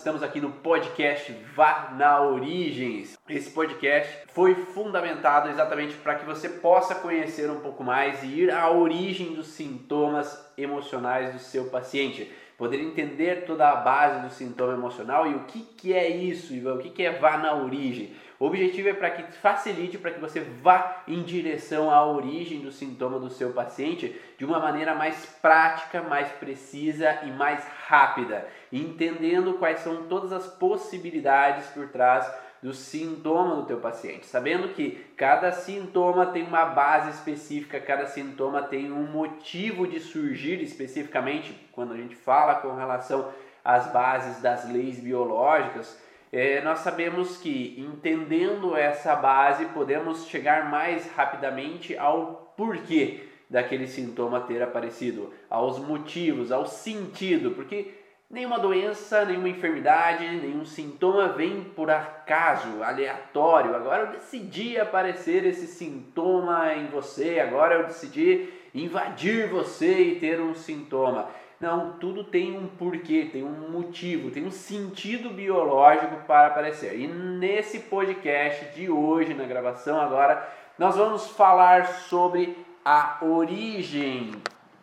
Estamos aqui no podcast Vá na Origens. Esse podcast foi fundamentado exatamente para que você possa conhecer um pouco mais e ir à origem dos sintomas emocionais do seu paciente. Poder entender toda a base do sintoma emocional e o que, que é isso, o que, que é Vá na Origem. O objetivo é para que facilite para que você vá em direção à origem do sintoma do seu paciente de uma maneira mais prática, mais precisa e mais rápida, entendendo quais são todas as possibilidades por trás do sintoma do teu paciente, sabendo que cada sintoma tem uma base específica, cada sintoma tem um motivo de surgir especificamente, quando a gente fala com relação às bases das leis biológicas, é, nós sabemos que entendendo essa base podemos chegar mais rapidamente ao porquê daquele sintoma ter aparecido, aos motivos, ao sentido, porque nenhuma doença, nenhuma enfermidade, nenhum sintoma vem por acaso, aleatório. Agora eu decidi aparecer esse sintoma em você, agora eu decidi invadir você e ter um sintoma. Não, tudo tem um porquê, tem um motivo, tem um sentido biológico para aparecer. E nesse podcast de hoje, na gravação agora, nós vamos falar sobre a origem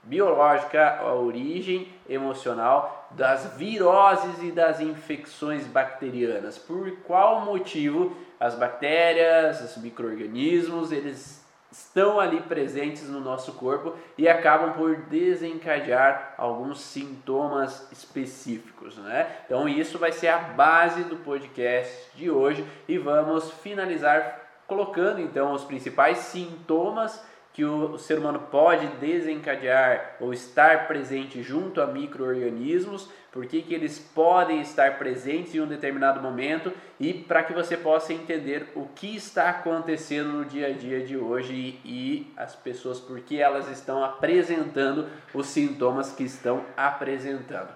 biológica, a origem emocional das viroses e das infecções bacterianas. Por qual motivo as bactérias, os micro-organismos, eles estão ali presentes no nosso corpo e acabam por desencadear alguns sintomas específicos, né? Então isso vai ser a base do podcast de hoje e vamos finalizar colocando então os principais sintomas que o ser humano pode desencadear ou estar presente junto a micro-organismos, por que eles podem estar presentes em um determinado momento e para que você possa entender o que está acontecendo no dia a dia de hoje e, e as pessoas, por que elas estão apresentando os sintomas que estão apresentando.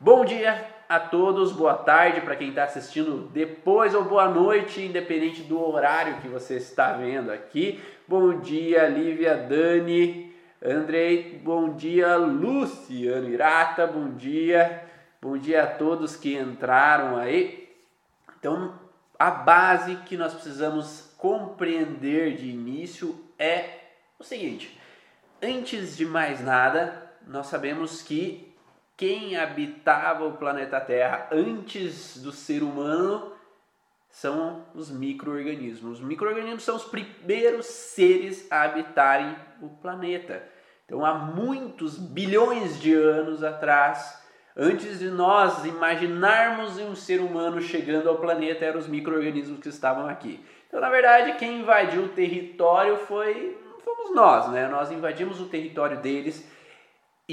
Bom dia a todos, boa tarde para quem está assistindo depois ou boa noite, independente do horário que você está vendo aqui. Bom dia, Lívia, Dani, Andrei, bom dia, Luciano Irata, bom dia, bom dia a todos que entraram aí. Então, a base que nós precisamos compreender de início é o seguinte: antes de mais nada, nós sabemos que quem habitava o planeta Terra antes do ser humano são os micro-organismos. Os micro-organismos são os primeiros seres a habitarem o planeta. Então, há muitos bilhões de anos atrás, antes de nós imaginarmos um ser humano chegando ao planeta, eram os micro-organismos que estavam aqui. Então, na verdade, quem invadiu o território foi fomos nós, né? Nós invadimos o território deles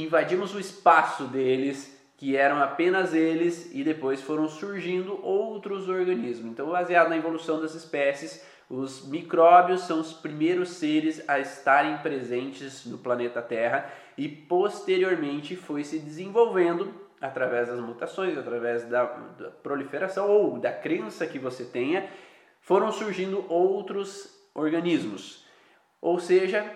invadimos o espaço deles, que eram apenas eles, e depois foram surgindo outros organismos. Então, baseado na evolução das espécies, os micróbios são os primeiros seres a estarem presentes no planeta Terra e posteriormente foi se desenvolvendo através das mutações, através da, da proliferação ou da crença que você tenha, foram surgindo outros organismos. Ou seja,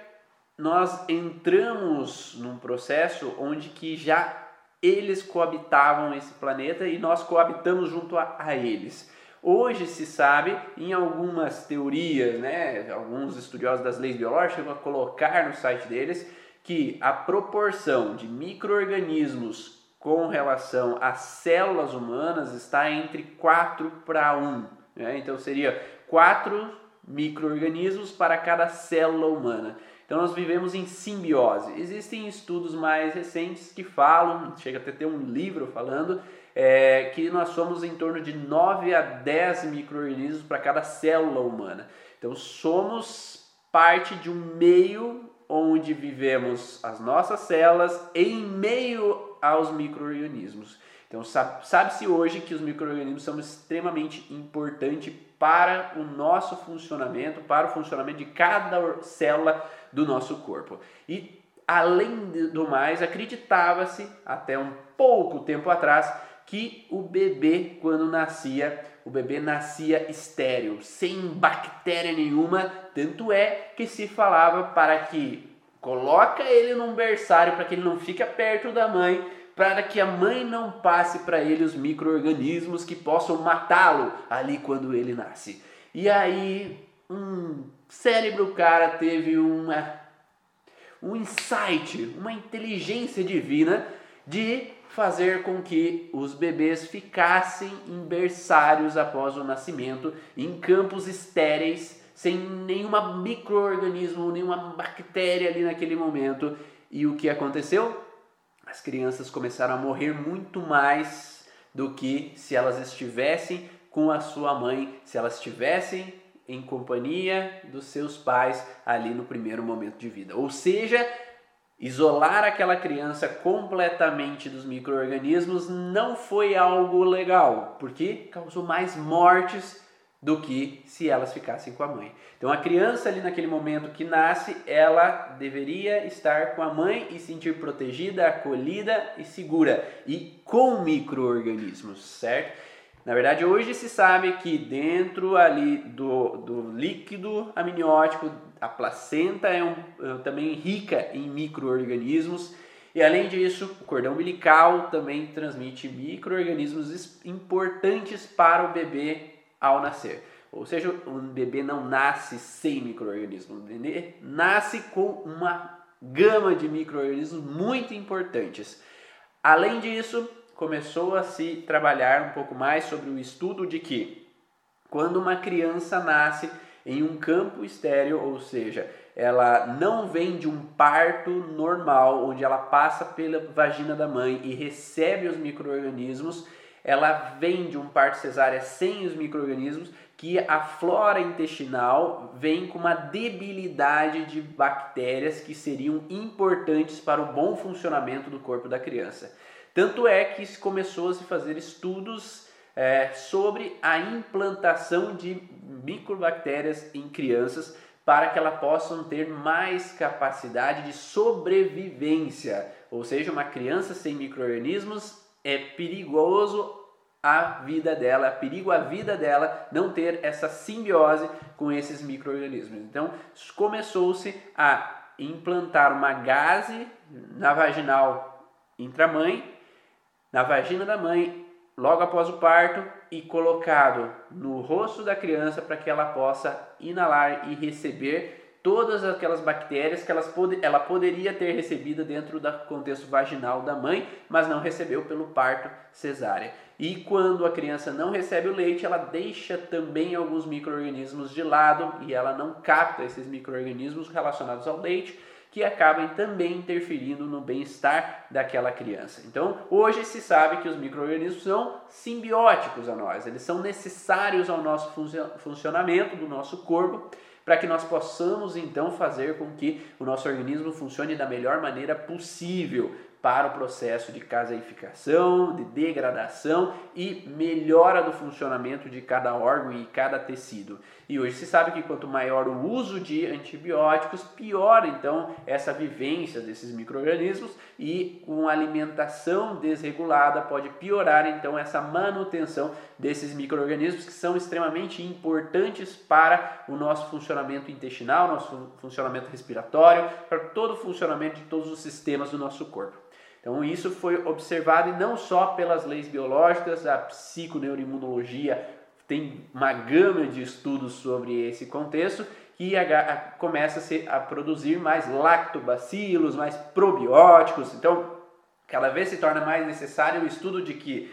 nós entramos num processo onde que já eles coabitavam esse planeta e nós coabitamos junto a, a eles. Hoje se sabe, em algumas teorias, né, alguns estudiosos das leis biológicas vão colocar no site deles que a proporção de micro-organismos com relação às células humanas está entre 4 para 1. Né? Então seria 4 micro-organismos para cada célula humana. Então nós vivemos em simbiose. Existem estudos mais recentes que falam, chega até ter um livro falando, é, que nós somos em torno de 9 a 10 micro-organismos para cada célula humana. Então somos parte de um meio onde vivemos as nossas células em meio aos micro-organismos. Então sabe-se hoje que os micro-organismos são extremamente importantes para o nosso funcionamento, para o funcionamento de cada célula do nosso corpo. E além do mais, acreditava-se até um pouco tempo atrás que o bebê quando nascia, o bebê nascia estéril, sem bactéria nenhuma, tanto é que se falava para que coloca ele num berçário para que ele não fique perto da mãe, para que a mãe não passe para ele os micro-organismos que possam matá-lo ali quando ele nasce. E aí, um cérebro cara teve uma, um insight, uma inteligência divina de fazer com que os bebês ficassem em berçários após o nascimento, em campos estéreis, sem nenhuma microorganismo, nenhuma bactéria ali naquele momento. E o que aconteceu? As crianças começaram a morrer muito mais do que se elas estivessem com a sua mãe, se elas estivessem em companhia dos seus pais ali no primeiro momento de vida. Ou seja, Isolar aquela criança completamente dos micro-organismos não foi algo legal, porque causou mais mortes do que se elas ficassem com a mãe. Então a criança ali naquele momento que nasce, ela deveria estar com a mãe e sentir protegida, acolhida e segura e com micro-organismos, certo? Na verdade, hoje se sabe que dentro ali do, do líquido amniótico, a placenta é, um, é também rica em micro-organismos e além disso, o cordão umbilical também transmite micro-organismos importantes para o bebê ao nascer. Ou seja, um bebê não nasce sem micro-organismos, o bebê nasce com uma gama de micro-organismos muito importantes. Além disso, começou a se trabalhar um pouco mais sobre o estudo de que quando uma criança nasce em um campo estéreo, ou seja, ela não vem de um parto normal, onde ela passa pela vagina da mãe e recebe os micro-organismos, ela vem de um parto cesárea sem os micro-organismos, que a flora intestinal vem com uma debilidade de bactérias que seriam importantes para o bom funcionamento do corpo da criança. Tanto é que se começou a se fazer estudos é, sobre a implantação de microbactérias em crianças para que elas possam ter mais capacidade de sobrevivência. Ou seja, uma criança sem microorganismos é perigoso a vida dela, é perigo a vida dela não ter essa simbiose com esses microorganismos. Então, começou-se a implantar uma gase na vaginal intramãe na vagina da mãe logo após o parto e colocado no rosto da criança para que ela possa inalar e receber todas aquelas bactérias que pod ela poderia ter recebido dentro do contexto vaginal da mãe, mas não recebeu pelo parto cesárea. E quando a criança não recebe o leite, ela deixa também alguns micro-organismos de lado e ela não capta esses micro-organismos relacionados ao leite que acabem também interferindo no bem-estar daquela criança. Então, hoje se sabe que os micro-organismos são simbióticos a nós, eles são necessários ao nosso funcionamento do nosso corpo para que nós possamos então fazer com que o nosso organismo funcione da melhor maneira possível, para o processo de caseificação, de degradação e melhora do funcionamento de cada órgão e cada tecido. E hoje se sabe que quanto maior o uso de antibióticos, pior então essa vivência desses microrganismos e com alimentação desregulada pode piorar então essa manutenção desses microrganismos que são extremamente importantes para o nosso funcionamento intestinal, nosso funcionamento respiratório, para todo o funcionamento de todos os sistemas do nosso corpo. Então isso foi observado e não só pelas leis biológicas, a psiconeuroimunologia tem uma gama de estudos sobre esse contexto que começa a, a produzir mais lactobacilos, mais probióticos. Então, cada vez se torna mais necessário o estudo de que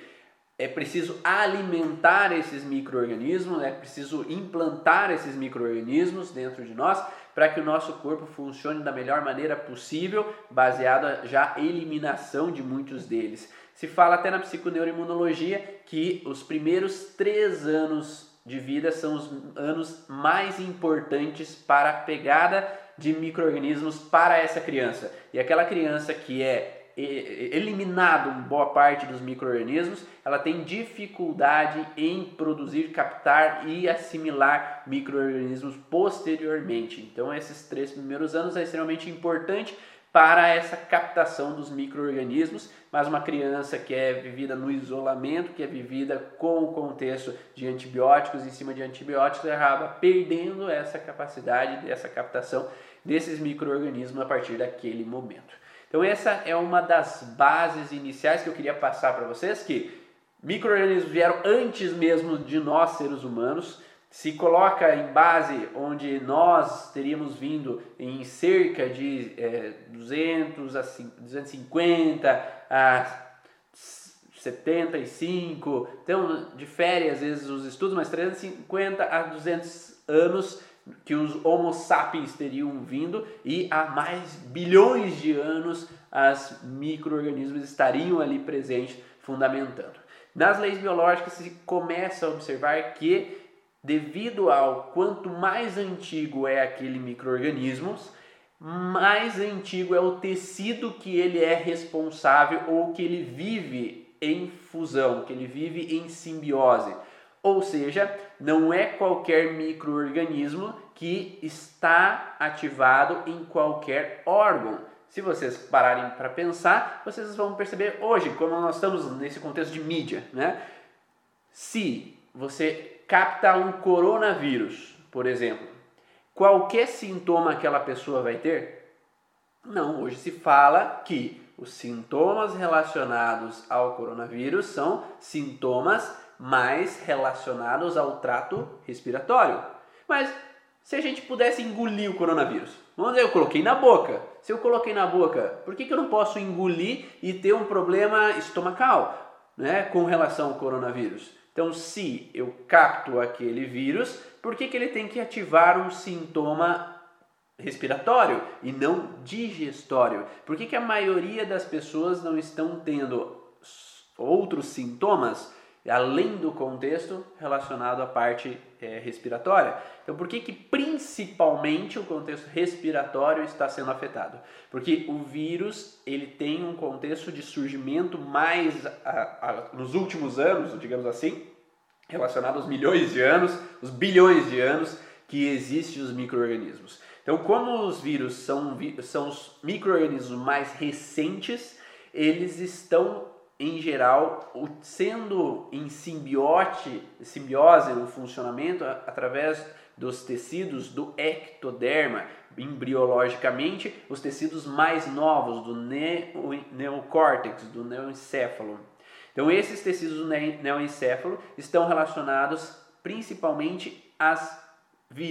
é preciso alimentar esses micro-organismos, é preciso implantar esses micro-organismos dentro de nós para que o nosso corpo funcione da melhor maneira possível, baseado já eliminação de muitos deles. Se fala até na psiconeuroimunologia que os primeiros três anos de vida são os anos mais importantes para a pegada de micro-organismos para essa criança. E aquela criança que é eliminado boa parte dos micro-organismos, ela tem dificuldade em produzir, captar e assimilar micro-organismos posteriormente. Então, esses três primeiros anos é extremamente importante para essa captação dos micro-organismos, mas uma criança que é vivida no isolamento, que é vivida com o contexto de antibióticos, em cima de antibióticos, acaba perdendo essa capacidade, dessa captação desses micro-organismos a partir daquele momento. Então essa é uma das bases iniciais que eu queria passar para vocês, que micro-organismos vieram antes mesmo de nós, seres humanos, se coloca em base onde nós teríamos vindo em cerca de é, 200 a 250 a 75, então difere às vezes os estudos, mas 350 a 200 anos que os Homo sapiens teriam vindo e há mais bilhões de anos as micro-organismos estariam ali presentes fundamentando. Nas leis biológicas se começa a observar que devido ao quanto mais antigo é aquele microorganismo, mais antigo é o tecido que ele é responsável ou que ele vive em fusão, que ele vive em simbiose. Ou seja, não é qualquer microorganismo que está ativado em qualquer órgão. Se vocês pararem para pensar, vocês vão perceber hoje, como nós estamos nesse contexto de mídia, né? Se você capta um coronavírus, por exemplo, qualquer sintoma aquela pessoa vai ter? Não, hoje se fala que os sintomas relacionados ao coronavírus são sintomas mais relacionados ao trato respiratório. Mas se a gente pudesse engolir o coronavírus, vamos dizer, eu coloquei na boca. Se eu coloquei na boca, por que, que eu não posso engolir e ter um problema estomacal né, com relação ao coronavírus? Então, se eu capto aquele vírus, por que, que ele tem que ativar um sintoma respiratório e não digestório? Por que, que a maioria das pessoas não estão tendo outros sintomas além do contexto relacionado à parte é, respiratória. Então, por que, que principalmente o contexto respiratório está sendo afetado? Porque o vírus ele tem um contexto de surgimento mais a, a, nos últimos anos, digamos assim, relacionado aos milhões de anos, os bilhões de anos que existem os micro-organismos. Então, como os vírus são, são os micro-organismos mais recentes, eles estão em geral, sendo em simbiote, simbiose no funcionamento através dos tecidos do ectoderma, embriologicamente, os tecidos mais novos do neocórtex, do neoencéfalo. Então, esses tecidos do neoencéfalo estão relacionados principalmente às,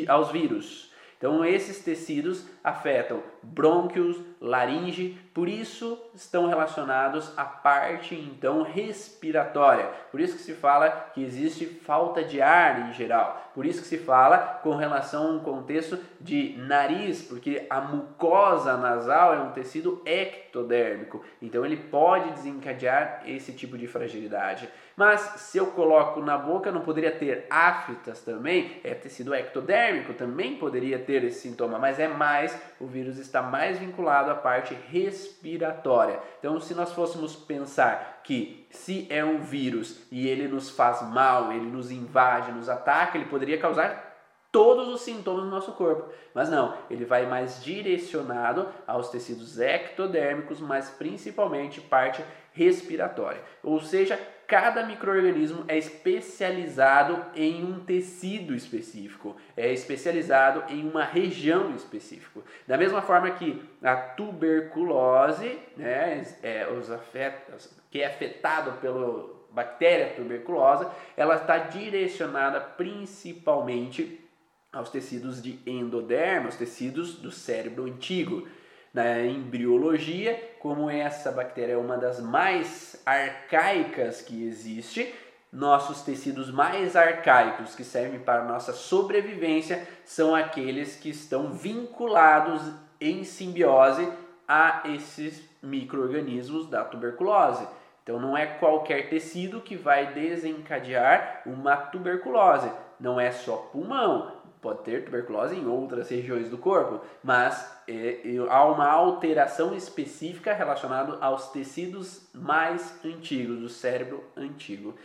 aos vírus. Então, esses tecidos afetam brônquios, laringe, por isso estão relacionados à parte então respiratória. Por isso que se fala que existe falta de ar em geral. Por isso que se fala com relação a um contexto de nariz, porque a mucosa nasal é um tecido ectodérmico. Então ele pode desencadear esse tipo de fragilidade. Mas se eu coloco na boca, não poderia ter aftas também? É tecido ectodérmico, também poderia ter esse sintoma, mas é mais, o vírus está mais vinculado à parte respiratória. Então, se nós fôssemos pensar que se é um vírus e ele nos faz mal, ele nos invade, nos ataca, ele poderia causar todos os sintomas do nosso corpo. Mas não, ele vai mais direcionado aos tecidos ectodérmicos, mas principalmente parte respiratória. Ou seja, cada microorganismo é especializado em um tecido específico, é especializado em uma região específica. Da mesma forma que a tuberculose, né, é, os afetos, que é afetado pela bactéria tuberculosa, ela está direcionada principalmente aos tecidos de endoderma, os tecidos do cérebro antigo na embriologia, como essa bactéria é uma das mais arcaicas que existe, nossos tecidos mais arcaicos que servem para nossa sobrevivência são aqueles que estão vinculados em simbiose a esses microorganismos da tuberculose. Então não é qualquer tecido que vai desencadear uma tuberculose, não é só pulmão, pode ter tuberculose em outras regiões do corpo, mas é, há uma alteração específica relacionada aos tecidos mais antigos, do cérebro antigo.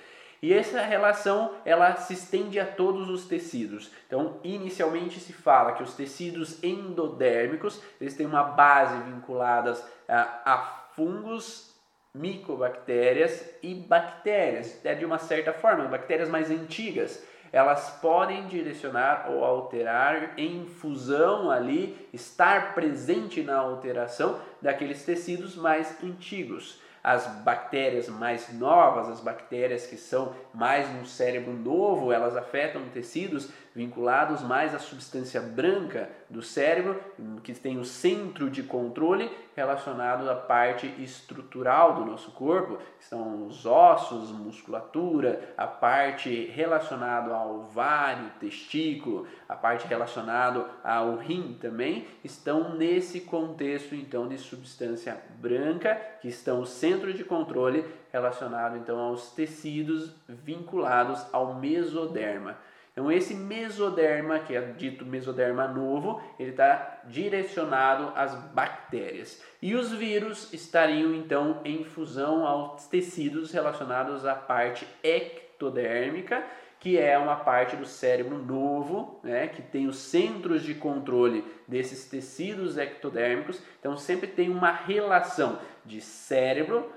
E essa relação ela se estende a todos os tecidos. Então, inicialmente se fala que os tecidos endodérmicos eles têm uma base vinculadas a, a fungos, micobactérias e bactérias, é de uma certa forma, bactérias mais antigas elas podem direcionar ou alterar em fusão ali, estar presente na alteração daqueles tecidos mais antigos. As bactérias mais novas, as bactérias que são mais no cérebro novo, elas afetam tecidos vinculados mais à substância branca do cérebro, que tem o centro de controle relacionado à parte estrutural do nosso corpo, que são os ossos, musculatura, a parte relacionada ao ovário, testículo, a parte relacionada ao rim também, estão nesse contexto então de substância branca, que estão o centro de controle relacionado então aos tecidos vinculados ao mesoderma. Então esse mesoderma, que é dito mesoderma novo, ele está direcionado às bactérias. E os vírus estariam então em fusão aos tecidos relacionados à parte ectodérmica, que é uma parte do cérebro novo, né, que tem os centros de controle desses tecidos ectodérmicos. Então sempre tem uma relação de cérebro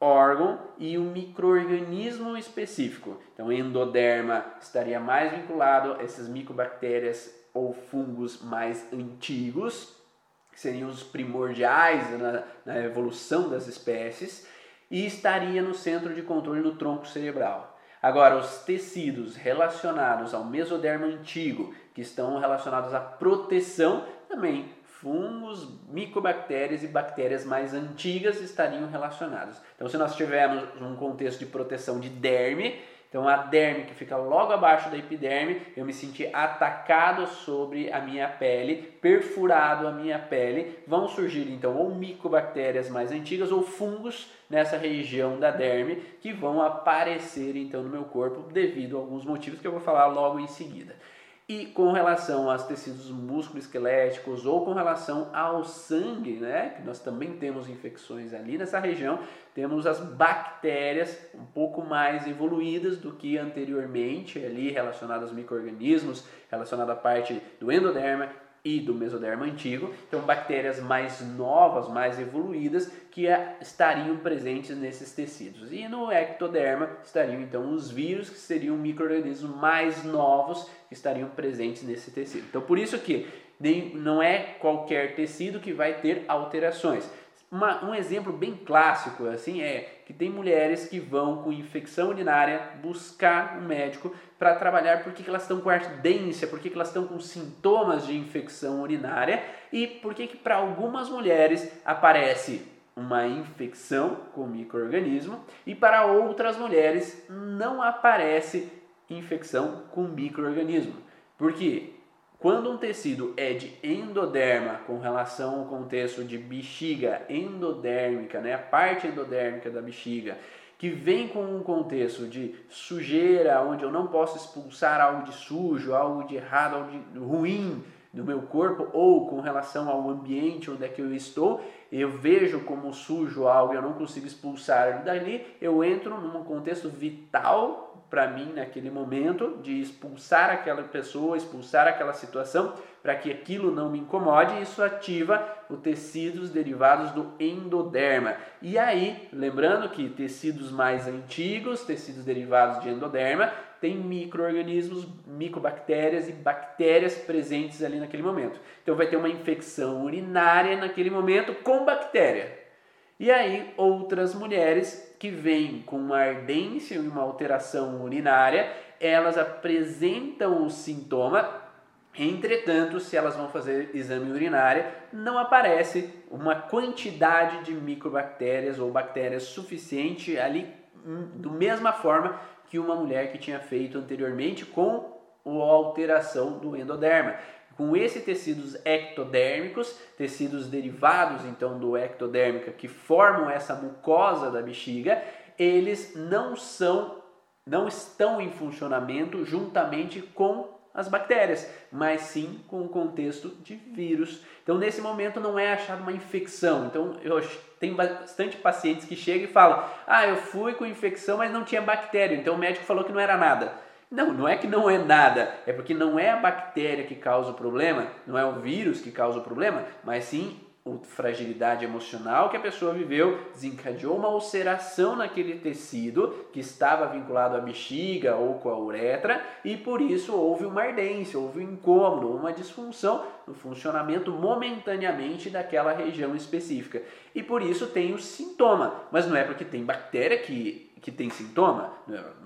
órgão e um microorganismo específico. Então, endoderma estaria mais vinculado a essas micobactérias ou fungos mais antigos, que seriam os primordiais na, na evolução das espécies, e estaria no centro de controle no tronco cerebral. Agora, os tecidos relacionados ao mesoderma antigo, que estão relacionados à proteção, também fungos, micobactérias e bactérias mais antigas estariam relacionados. Então, se nós tivermos um contexto de proteção de derme, então a derme que fica logo abaixo da epiderme, eu me senti atacado sobre a minha pele, perfurado a minha pele, vão surgir então ou micobactérias mais antigas ou fungos nessa região da derme que vão aparecer então no meu corpo devido a alguns motivos que eu vou falar logo em seguida. E com relação aos tecidos músculo-esqueléticos ou com relação ao sangue, né, que nós também temos infecções ali nessa região, temos as bactérias um pouco mais evoluídas do que anteriormente, ali relacionadas aos micro-organismos, relacionada à parte do endoderma e do mesoderma antigo. Então, bactérias mais novas, mais evoluídas, que é, estariam presentes nesses tecidos. E no ectoderma estariam então os vírus, que seriam micro-organismos mais novos, que estariam presentes nesse tecido. Então, por isso que não é qualquer tecido que vai ter alterações. Uma, um exemplo bem clássico assim é que tem mulheres que vão com infecção urinária buscar um médico para trabalhar porque que elas estão com ardência, porque que elas estão com sintomas de infecção urinária e porque que para algumas mulheres aparece uma infecção com microorganismo e para outras mulheres não aparece infecção com microorganismo. Por quê? Quando um tecido é de endoderma com relação ao contexto de bexiga endodérmica, né, a parte endodérmica da bexiga, que vem com um contexto de sujeira, onde eu não posso expulsar algo de sujo, algo de errado, algo de ruim do meu corpo, ou com relação ao ambiente onde é que eu estou, eu vejo como sujo algo e eu não consigo expulsar dali, eu entro num contexto vital para mim naquele momento de expulsar aquela pessoa, expulsar aquela situação, para que aquilo não me incomode, isso ativa os tecidos derivados do endoderma. E aí, lembrando que tecidos mais antigos, tecidos derivados de endoderma, tem microorganismos, micobactérias e bactérias presentes ali naquele momento. Então vai ter uma infecção urinária naquele momento com bactéria. E aí outras mulheres que vêm com uma ardência e uma alteração urinária, elas apresentam o sintoma, entretanto, se elas vão fazer exame urinário, não aparece uma quantidade de micobactérias ou bactérias suficiente ali, hum, do mesma forma que uma mulher que tinha feito anteriormente com a alteração do endoderma com esses tecidos ectodérmicos, tecidos derivados então do ectodérmica que formam essa mucosa da bexiga, eles não são não estão em funcionamento juntamente com as bactérias, mas sim com o contexto de vírus. Então, nesse momento, não é achado uma infecção. Então, eu tenho bastante pacientes que chegam e falam: Ah, eu fui com infecção, mas não tinha bactéria. Então, o médico falou que não era nada. Não, não é que não é nada, é porque não é a bactéria que causa o problema, não é o vírus que causa o problema, mas sim ou fragilidade emocional que a pessoa viveu desencadeou uma ulceração naquele tecido que estava vinculado à bexiga ou com a uretra e por isso houve uma ardência, houve um incômodo, uma disfunção no funcionamento momentaneamente daquela região específica. E por isso tem o sintoma, mas não é porque tem bactéria que que tem sintoma,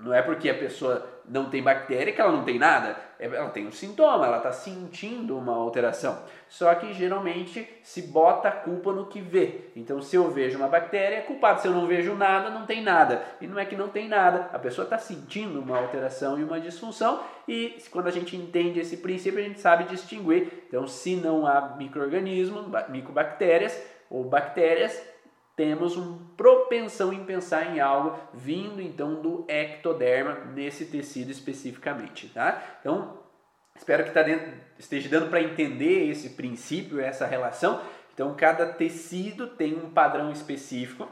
não é porque a pessoa não tem bactéria que ela não tem nada, é, ela tem um sintoma, ela está sentindo uma alteração. Só que geralmente se bota a culpa no que vê. Então, se eu vejo uma bactéria, é culpado. Se eu não vejo nada, não tem nada. E não é que não tem nada, a pessoa está sentindo uma alteração e uma disfunção. E quando a gente entende esse princípio, a gente sabe distinguir. Então, se não há microorganismos, micobactérias ou bactérias, temos uma propensão em pensar em algo vindo então do ectoderma nesse tecido especificamente, tá? Então, espero que tá dentro, esteja dando para entender esse princípio, essa relação. Então, cada tecido tem um padrão específico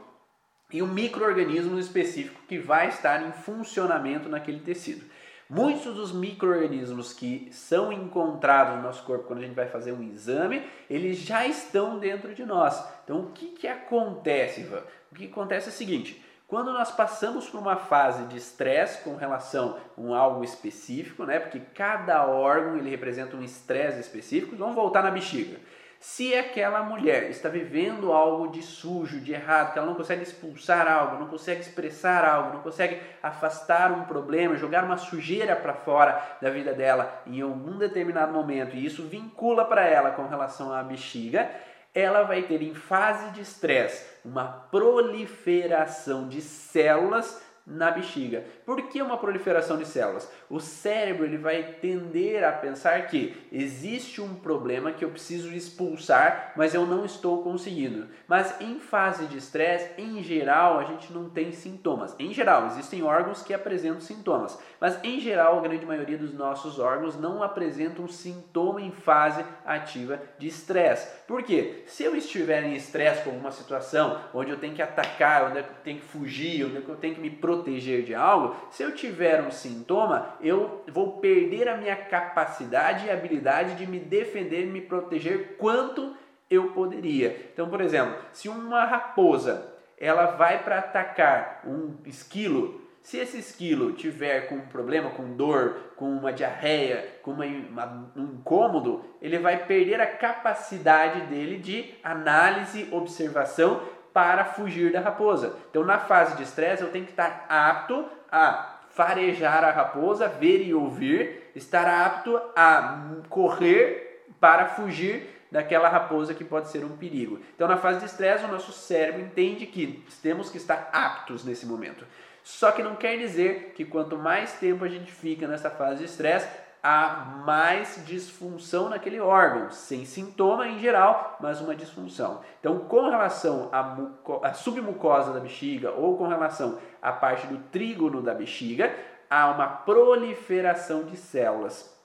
e um microorganismo específico que vai estar em funcionamento naquele tecido. Muitos dos micro-organismos que são encontrados no nosso corpo quando a gente vai fazer um exame, eles já estão dentro de nós. Então, o que, que acontece, Ivan? O que acontece é o seguinte: quando nós passamos por uma fase de estresse com relação a algo específico, né? Porque cada órgão ele representa um estresse específico. Vamos voltar na bexiga. Se aquela mulher está vivendo algo de sujo, de errado, que ela não consegue expulsar algo, não consegue expressar algo, não consegue afastar um problema, jogar uma sujeira para fora da vida dela em algum determinado momento, e isso vincula para ela com relação à bexiga, ela vai ter em fase de estresse uma proliferação de células na bexiga. Por que uma proliferação de células? O cérebro ele vai tender a pensar que existe um problema que eu preciso expulsar, mas eu não estou conseguindo. Mas em fase de estresse, em geral, a gente não tem sintomas. Em geral, existem órgãos que apresentam sintomas, mas em geral, a grande maioria dos nossos órgãos não apresentam sintoma em fase ativa de estresse. Por quê? Se eu estiver em estresse com alguma situação onde eu tenho que atacar, onde eu tenho que fugir, onde eu tenho que me proteger, proteger de algo, se eu tiver um sintoma, eu vou perder a minha capacidade e habilidade de me defender e me proteger quanto eu poderia. Então, por exemplo, se uma raposa ela vai para atacar um esquilo, se esse esquilo tiver com um problema, com dor, com uma diarreia, com uma, uma, um incômodo, ele vai perder a capacidade dele de análise, observação para fugir da raposa. Então, na fase de estresse, eu tenho que estar apto a farejar a raposa, ver e ouvir, estar apto a correr para fugir daquela raposa que pode ser um perigo. Então, na fase de estresse, o nosso cérebro entende que temos que estar aptos nesse momento. Só que não quer dizer que quanto mais tempo a gente fica nessa fase de estresse, há mais disfunção naquele órgão, sem sintoma em geral, mas uma disfunção. Então, com relação à, submucosa da bexiga ou com relação à parte do trígono da bexiga, há uma proliferação de células.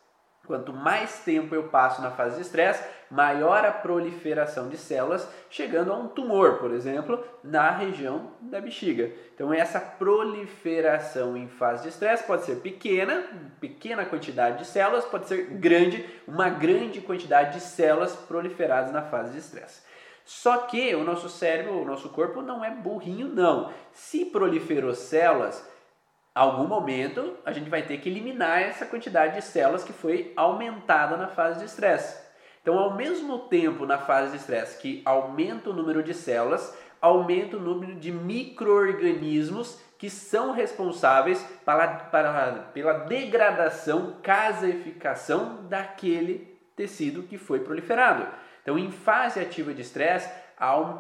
Quanto mais tempo eu passo na fase de estresse, maior a proliferação de células, chegando a um tumor, por exemplo, na região da bexiga. Então, essa proliferação em fase de estresse pode ser pequena, pequena quantidade de células, pode ser grande, uma grande quantidade de células proliferadas na fase de estresse. Só que o nosso cérebro, o nosso corpo não é burrinho, não. Se proliferou células, algum momento a gente vai ter que eliminar essa quantidade de células que foi aumentada na fase de estresse. Então, ao mesmo tempo na fase de estresse que aumenta o número de células, aumenta o número de microorganismos que são responsáveis para, pela degradação, caseificação daquele tecido que foi proliferado. Então, em fase ativa de estresse,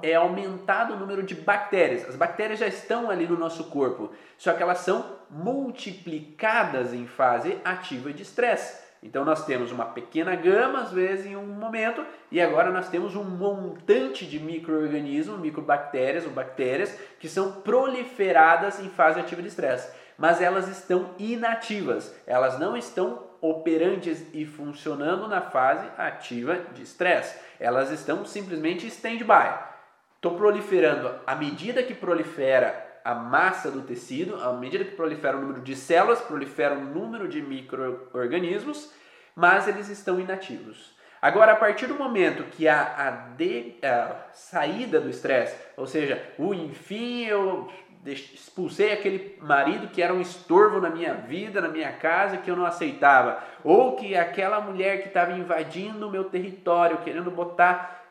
é aumentado o número de bactérias. As bactérias já estão ali no nosso corpo, só que elas são multiplicadas em fase ativa de estresse. Então nós temos uma pequena gama, às vezes, em um momento, e agora nós temos um montante de micro-organismos, microbactérias ou bactérias, que são proliferadas em fase ativa de estresse. Mas elas estão inativas, elas não estão operantes e funcionando na fase ativa de estresse. Elas estão simplesmente stand-by. Estou proliferando à medida que prolifera a massa do tecido, à medida que prolifera o número de células, prolifera o número de micro-organismos, mas eles estão inativos. Agora, a partir do momento que a, a, de, a saída do estresse, ou seja, o enfim eu expulsei aquele marido que era um estorvo na minha vida, na minha casa, que eu não aceitava, ou que aquela mulher que estava invadindo o meu território, querendo botar,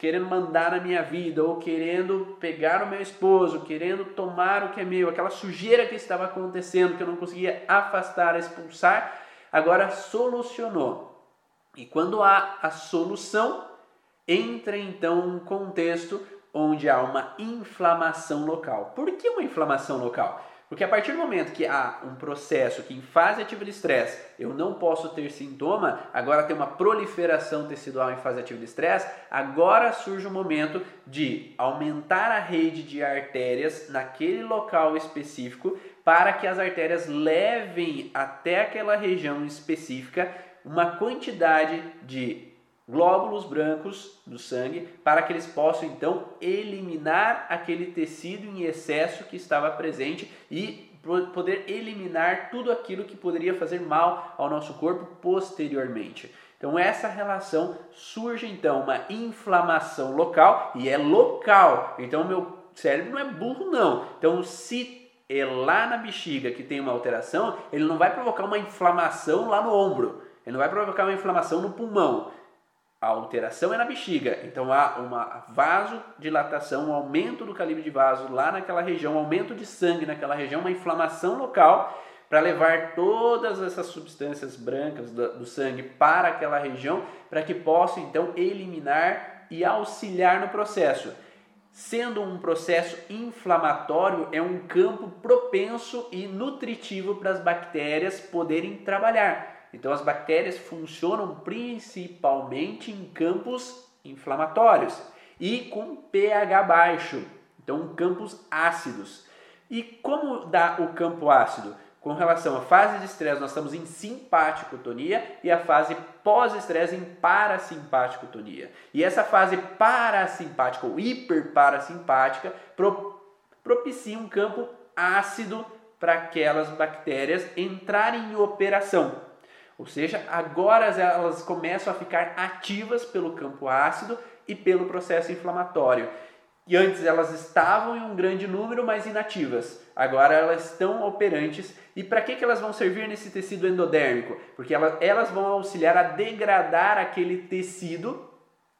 querendo mandar na minha vida, ou querendo pegar o meu esposo, querendo tomar o que é meu, aquela sujeira que estava acontecendo, que eu não conseguia afastar, expulsar, agora solucionou. E quando há a solução, entra então um contexto onde há uma inflamação local. Por que uma inflamação local? Porque a partir do momento que há um processo que em fase ativa de estresse eu não posso ter sintoma, agora tem uma proliferação tecidual em fase ativa de estresse, agora surge o momento de aumentar a rede de artérias naquele local específico para que as artérias levem até aquela região específica uma quantidade de glóbulos brancos do sangue para que eles possam então eliminar aquele tecido em excesso que estava presente e poder eliminar tudo aquilo que poderia fazer mal ao nosso corpo posteriormente. Então essa relação surge então uma inflamação local e é local. Então meu cérebro não é burro não. Então se é lá na bexiga que tem uma alteração, ele não vai provocar uma inflamação lá no ombro. Ele não vai provocar uma inflamação no pulmão a alteração é na bexiga, então há uma vasodilatação, um aumento do calibre de vaso lá naquela região, um aumento de sangue naquela região, uma inflamação local para levar todas essas substâncias brancas do, do sangue para aquela região, para que possa então eliminar e auxiliar no processo. Sendo um processo inflamatório, é um campo propenso e nutritivo para as bactérias poderem trabalhar. Então as bactérias funcionam principalmente em campos inflamatórios e com pH baixo, então campos ácidos. E como dá o campo ácido? Com relação à fase de estresse, nós estamos em simpaticotonia e a fase pós-estresse em parasimpaticotonia. E essa fase parasimpática ou hiperparasimpática propicia um campo ácido para aquelas bactérias entrarem em operação. Ou seja, agora elas começam a ficar ativas pelo campo ácido e pelo processo inflamatório. E antes elas estavam em um grande número, mas inativas. Agora elas estão operantes. E para que, que elas vão servir nesse tecido endodérmico? Porque elas, elas vão auxiliar a degradar aquele tecido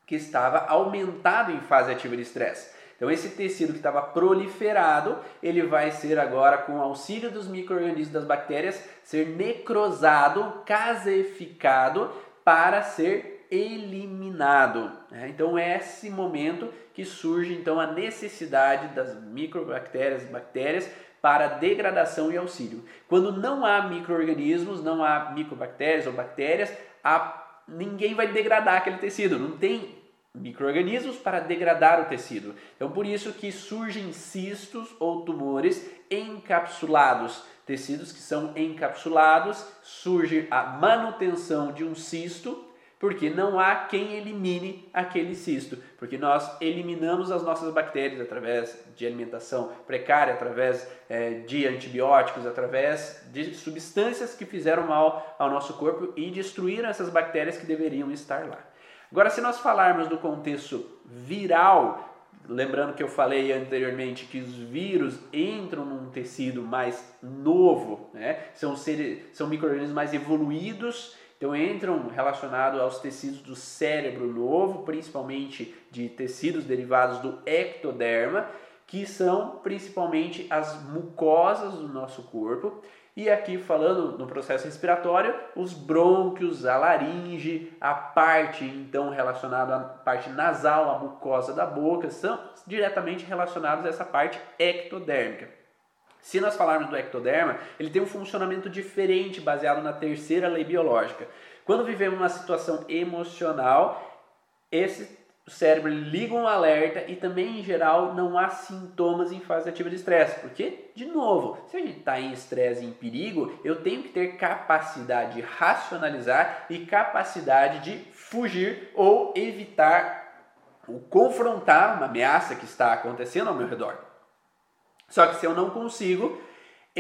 que estava aumentado em fase ativa de estresse. Então esse tecido que estava proliferado, ele vai ser agora com o auxílio dos micro-organismos das bactérias, ser necrosado, caseificado para ser eliminado. Né? Então é esse momento que surge então a necessidade das microbactérias, bactérias para degradação e auxílio. Quando não há micro-organismos, não há microbactérias ou bactérias, há, ninguém vai degradar aquele tecido, não tem microorganismos para degradar o tecido. Então, por isso que surgem cistos ou tumores encapsulados. Tecidos que são encapsulados, surge a manutenção de um cisto, porque não há quem elimine aquele cisto, porque nós eliminamos as nossas bactérias através de alimentação precária, através é, de antibióticos, através de substâncias que fizeram mal ao nosso corpo e destruíram essas bactérias que deveriam estar lá. Agora, se nós falarmos do contexto viral, lembrando que eu falei anteriormente que os vírus entram num tecido mais novo, né? são, seres, são micro-organismos mais evoluídos, então entram relacionados aos tecidos do cérebro novo, principalmente de tecidos derivados do ectoderma, que são principalmente as mucosas do nosso corpo e aqui falando no processo respiratório, os brônquios, a laringe, a parte então relacionada à parte nasal, a mucosa da boca, são diretamente relacionados a essa parte ectodérmica. Se nós falarmos do ectoderma, ele tem um funcionamento diferente baseado na terceira lei biológica. Quando vivemos uma situação emocional, esse o cérebro liga um alerta e também, em geral, não há sintomas em fase ativa de estresse. Porque, de novo, se a gente está em estresse, em perigo, eu tenho que ter capacidade de racionalizar e capacidade de fugir ou evitar ou confrontar uma ameaça que está acontecendo ao meu redor. Só que se eu não consigo,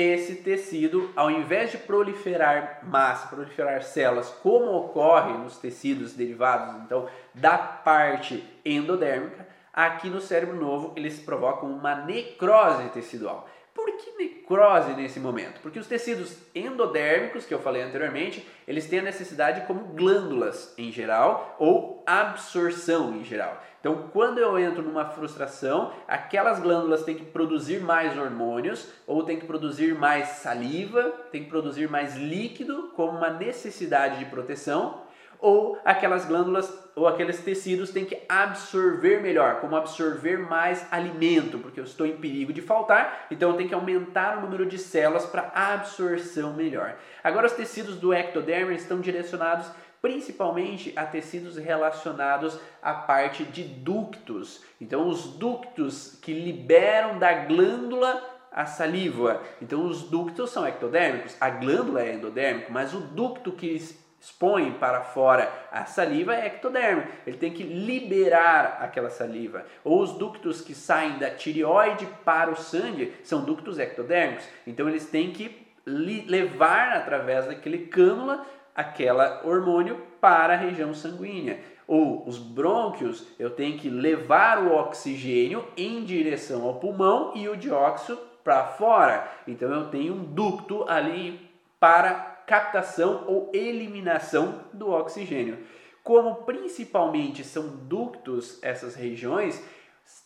esse tecido, ao invés de proliferar massa, proliferar células, como ocorre nos tecidos derivados então da parte endodérmica, aqui no cérebro novo eles provocam uma necrose tecidual. Por que necrose nesse momento? Porque os tecidos endodérmicos, que eu falei anteriormente, eles têm a necessidade como glândulas em geral ou absorção em geral. Então, quando eu entro numa frustração, aquelas glândulas têm que produzir mais hormônios ou têm que produzir mais saliva, têm que produzir mais líquido como uma necessidade de proteção ou aquelas glândulas ou aqueles tecidos têm que absorver melhor, como absorver mais alimento, porque eu estou em perigo de faltar, então eu tenho que aumentar o número de células para absorção melhor. Agora os tecidos do ectoderma estão direcionados principalmente a tecidos relacionados à parte de ductos. Então os ductos que liberam da glândula a saliva. Então os ductos são ectodérmicos, a glândula é endodérmica, mas o ducto que expõe para fora a saliva é ectodérmico. Ele tem que liberar aquela saliva. Ou os ductos que saem da tireoide para o sangue são ductos ectodérmicos. Então eles têm que levar através daquele cânula aquela hormônio para a região sanguínea. Ou os brônquios, eu tenho que levar o oxigênio em direção ao pulmão e o dióxido para fora. Então eu tenho um ducto ali para captação ou eliminação do oxigênio. Como principalmente são ductos essas regiões,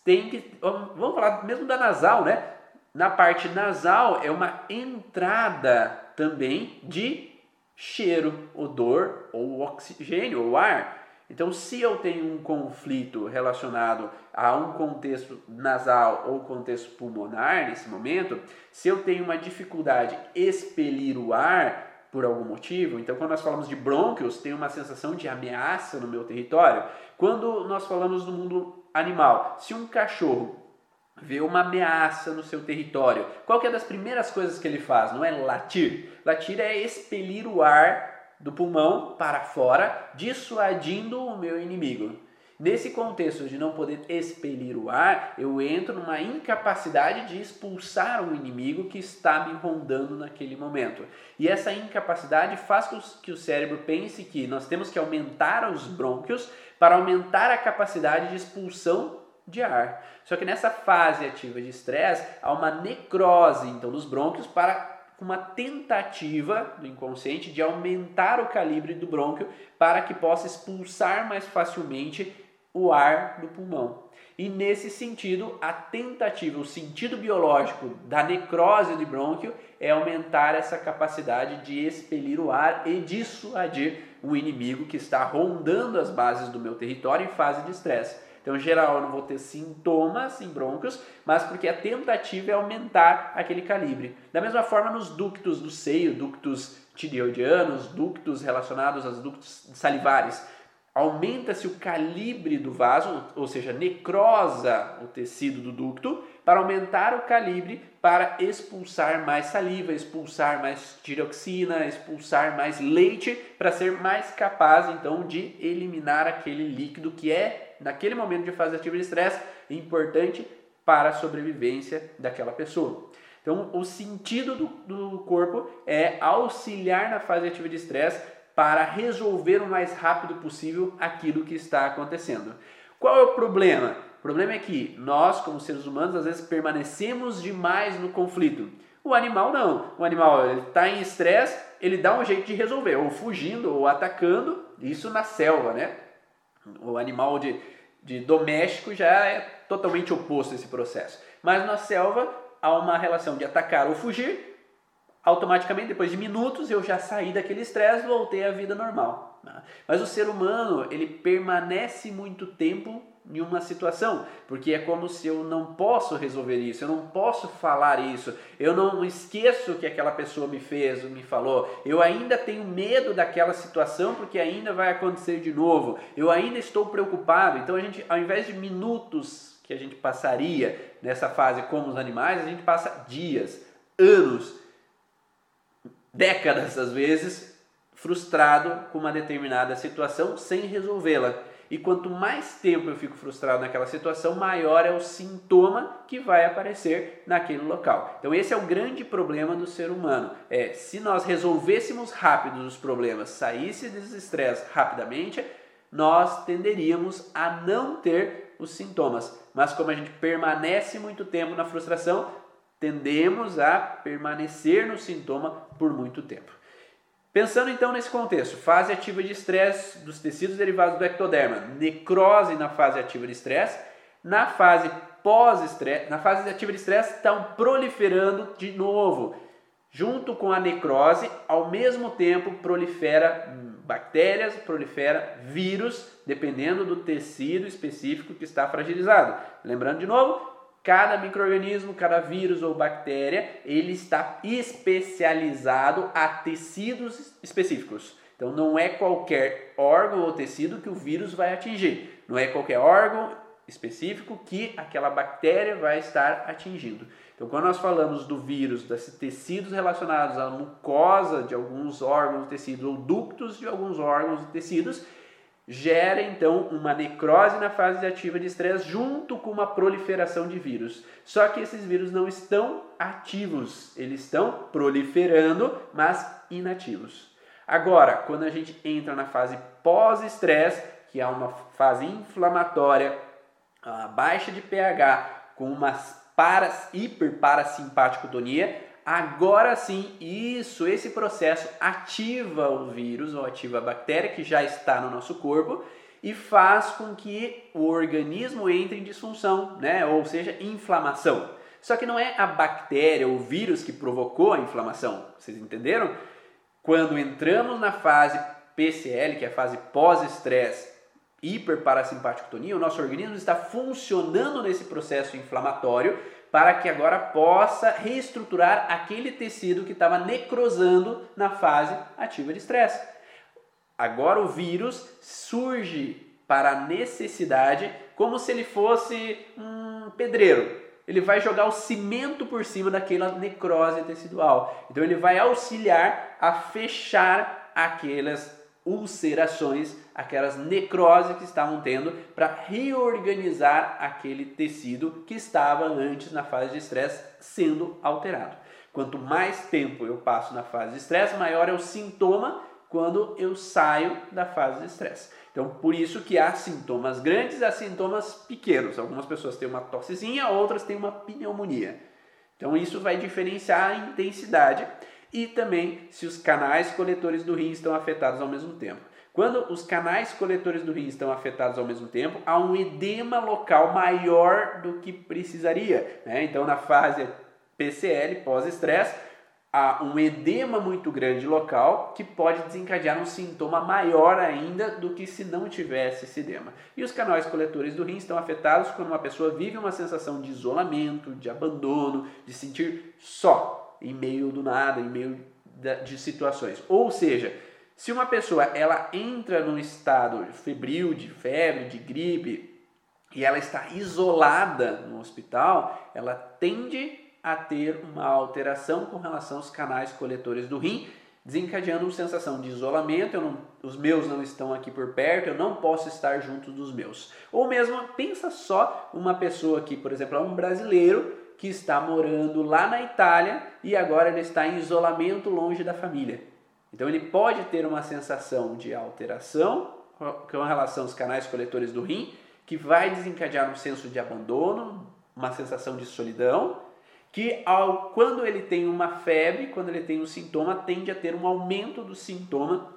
tem que vamos falar mesmo da nasal, né? Na parte nasal é uma entrada também de cheiro, odor ou oxigênio ou ar. Então, se eu tenho um conflito relacionado a um contexto nasal ou contexto pulmonar nesse momento, se eu tenho uma dificuldade expelir o ar, por algum motivo. Então, quando nós falamos de brônquios, tem uma sensação de ameaça no meu território. Quando nós falamos do mundo animal, se um cachorro vê uma ameaça no seu território, qual é das primeiras coisas que ele faz? Não é latir. Latir é expelir o ar do pulmão para fora, dissuadindo o meu inimigo. Nesse contexto de não poder expelir o ar, eu entro numa incapacidade de expulsar um inimigo que está me rondando naquele momento. E essa incapacidade faz com que o cérebro pense que nós temos que aumentar os brônquios para aumentar a capacidade de expulsão de ar. Só que nessa fase ativa de estresse há uma necrose então dos brônquios para uma tentativa do inconsciente de aumentar o calibre do brônquio para que possa expulsar mais facilmente o ar do pulmão. E nesse sentido, a tentativa, o sentido biológico da necrose de brônquio é aumentar essa capacidade de expelir o ar e dissuadir o inimigo que está rondando as bases do meu território em fase de estresse. Então, em geral, eu não vou ter sintomas em brônquios, mas porque a tentativa é aumentar aquele calibre. Da mesma forma, nos ductos do seio, ductos tireoidianos, ductos relacionados aos ductos salivares aumenta-se o calibre do vaso, ou seja, necrosa o tecido do ducto, para aumentar o calibre para expulsar mais saliva, expulsar mais tiroxina, expulsar mais leite, para ser mais capaz então de eliminar aquele líquido que é, naquele momento de fase ativa de estresse, importante para a sobrevivência daquela pessoa. Então, o sentido do, do corpo é auxiliar na fase ativa de estresse para resolver o mais rápido possível aquilo que está acontecendo. Qual é o problema? O problema é que nós, como seres humanos, às vezes permanecemos demais no conflito. O animal não. O animal está em estresse, ele dá um jeito de resolver, ou fugindo, ou atacando. Isso na selva, né? O animal de, de doméstico já é totalmente oposto a esse processo. Mas na selva há uma relação de atacar ou fugir automaticamente, depois de minutos, eu já saí daquele estresse voltei à vida normal. Né? Mas o ser humano, ele permanece muito tempo em uma situação, porque é como se eu não posso resolver isso, eu não posso falar isso, eu não esqueço o que aquela pessoa me fez, me falou, eu ainda tenho medo daquela situação porque ainda vai acontecer de novo, eu ainda estou preocupado. Então a gente, ao invés de minutos que a gente passaria nessa fase como os animais, a gente passa dias, anos décadas às vezes, frustrado com uma determinada situação sem resolvê-la. E quanto mais tempo eu fico frustrado naquela situação, maior é o sintoma que vai aparecer naquele local. Então esse é o grande problema do ser humano. É, se nós resolvêssemos rápido os problemas, saísse desse estresse rapidamente, nós tenderíamos a não ter os sintomas. Mas como a gente permanece muito tempo na frustração, tendemos a permanecer no sintoma por muito tempo. Pensando então nesse contexto, fase ativa de estresse dos tecidos derivados do ectoderma, necrose na fase ativa de estresse, na fase pós-estresse, na fase ativa de estresse estão proliferando de novo. Junto com a necrose, ao mesmo tempo prolifera bactérias, prolifera vírus, dependendo do tecido específico que está fragilizado. Lembrando de novo, Cada microorganismo, cada vírus ou bactéria, ele está especializado a tecidos específicos. Então não é qualquer órgão ou tecido que o vírus vai atingir. Não é qualquer órgão específico que aquela bactéria vai estar atingindo. Então, quando nós falamos do vírus, desses tecidos relacionados à mucosa de alguns órgãos e tecidos, ou ductos de alguns órgãos e tecidos, gera então uma necrose na fase ativa de estresse junto com uma proliferação de vírus. Só que esses vírus não estão ativos, eles estão proliferando, mas inativos. Agora, quando a gente entra na fase pós-estresse, que é uma fase inflamatória, baixa de pH, com uma paras, hiperparasimpaticotonia, Agora sim, isso, esse processo ativa o vírus ou ativa a bactéria que já está no nosso corpo e faz com que o organismo entre em disfunção, né? ou seja, inflamação. Só que não é a bactéria ou o vírus que provocou a inflamação, vocês entenderam? Quando entramos na fase PCL, que é a fase pós-estresse, hiperparasimpaticotonia, o nosso organismo está funcionando nesse processo inflamatório para que agora possa reestruturar aquele tecido que estava necrosando na fase ativa de estresse. Agora o vírus surge para a necessidade como se ele fosse um pedreiro. Ele vai jogar o cimento por cima daquela necrose tecidual. Então ele vai auxiliar a fechar aquelas ulcerações, aquelas necroses que estavam tendo para reorganizar aquele tecido que estava antes na fase de estresse sendo alterado. Quanto mais tempo eu passo na fase de estresse, maior é o sintoma quando eu saio da fase de estresse. Então, por isso que há sintomas grandes e há sintomas pequenos. Algumas pessoas têm uma tossezinha, outras têm uma pneumonia. Então, isso vai diferenciar a intensidade e também se os canais coletores do rim estão afetados ao mesmo tempo. Quando os canais coletores do rim estão afetados ao mesmo tempo, há um edema local maior do que precisaria. Né? Então, na fase PCL, pós-estresse, há um edema muito grande local que pode desencadear um sintoma maior ainda do que se não tivesse esse edema. E os canais coletores do rim estão afetados quando uma pessoa vive uma sensação de isolamento, de abandono, de sentir só, em meio do nada, em meio de situações. Ou seja, se uma pessoa ela entra num estado febril, de febre, de gripe, e ela está isolada no hospital, ela tende a ter uma alteração com relação aos canais coletores do rim, desencadeando uma sensação de isolamento, não, os meus não estão aqui por perto, eu não posso estar junto dos meus. Ou mesmo, pensa só uma pessoa que, por exemplo, é um brasileiro que está morando lá na Itália e agora ele está em isolamento longe da família. Então ele pode ter uma sensação de alteração com relação aos canais coletores do rim, que vai desencadear um senso de abandono, uma sensação de solidão, que ao, quando ele tem uma febre, quando ele tem um sintoma, tende a ter um aumento do sintoma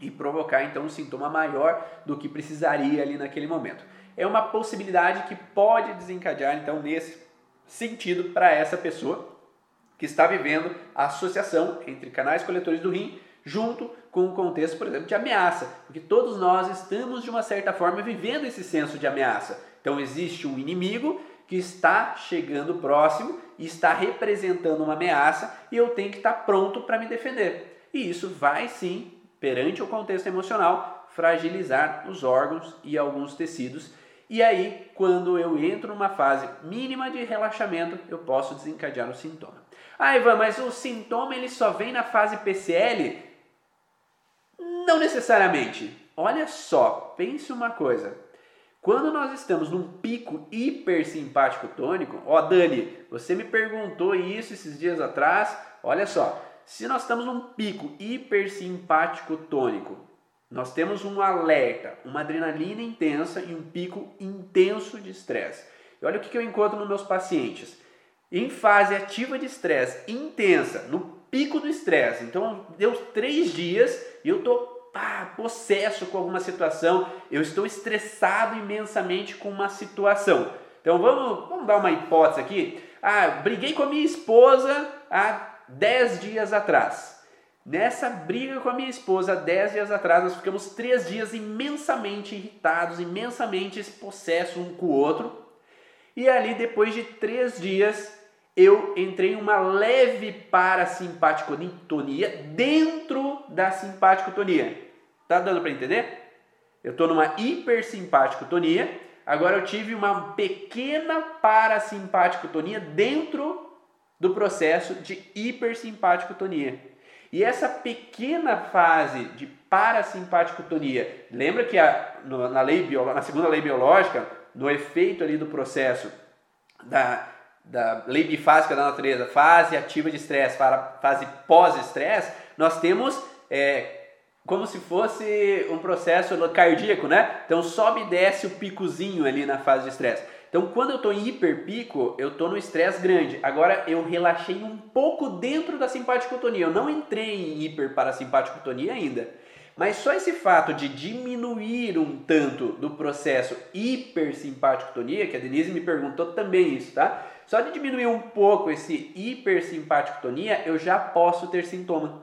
e provocar então um sintoma maior do que precisaria ali naquele momento. É uma possibilidade que pode desencadear então nesse sentido para essa pessoa que está vivendo a associação entre canais coletores do rim junto com o contexto, por exemplo, de ameaça, porque todos nós estamos de uma certa forma vivendo esse senso de ameaça. Então existe um inimigo que está chegando próximo e está representando uma ameaça e eu tenho que estar pronto para me defender. E isso vai sim, perante o contexto emocional, fragilizar os órgãos e alguns tecidos e aí, quando eu entro numa fase mínima de relaxamento, eu posso desencadear o sintoma. Ah, Ivan, mas o sintoma ele só vem na fase PCL? Não necessariamente. olha só, pense uma coisa. Quando nós estamos num pico hipersimpático tônico, ó Dani, você me perguntou isso esses dias atrás, olha só, se nós estamos num pico hipersimpático tônico, nós temos um alerta, uma adrenalina intensa e um pico intenso de estresse. E olha o que eu encontro nos meus pacientes. Em fase ativa de estresse intensa, no pico do estresse. Então, deu três dias e eu estou possesso com alguma situação, eu estou estressado imensamente com uma situação. Então, vamos, vamos dar uma hipótese aqui. Ah, briguei com a minha esposa há 10 dias atrás. Nessa briga com a minha esposa, 10 dias atrás, nós ficamos três dias imensamente irritados, imensamente possessos um com o outro. E ali, depois de três dias, eu entrei em uma leve parasimpaticotonia dentro da simpaticotonia. Tá dando para entender? Eu estou numa hipersimpaticotonia, agora eu tive uma pequena parasimpaticotonia dentro do processo de hipersimpaticotonia. E essa pequena fase de parasimpaticotonia, lembra que a, no, na, lei bio, na segunda lei biológica, no efeito ali do processo da, da lei bifásica da natureza, fase ativa de estresse para fase pós-estresse, nós temos é, como se fosse um processo cardíaco, né? Então sobe e desce o picozinho ali na fase de estresse. Então, quando eu estou em hiperpico, eu estou no estresse grande. Agora, eu relaxei um pouco dentro da simpaticotonia. Eu não entrei em hiperparasimpaticotonia ainda. Mas só esse fato de diminuir um tanto do processo hipersimpaticotonia, que a Denise me perguntou também isso, tá? Só de diminuir um pouco esse hipersimpaticotonia, eu já posso ter sintoma.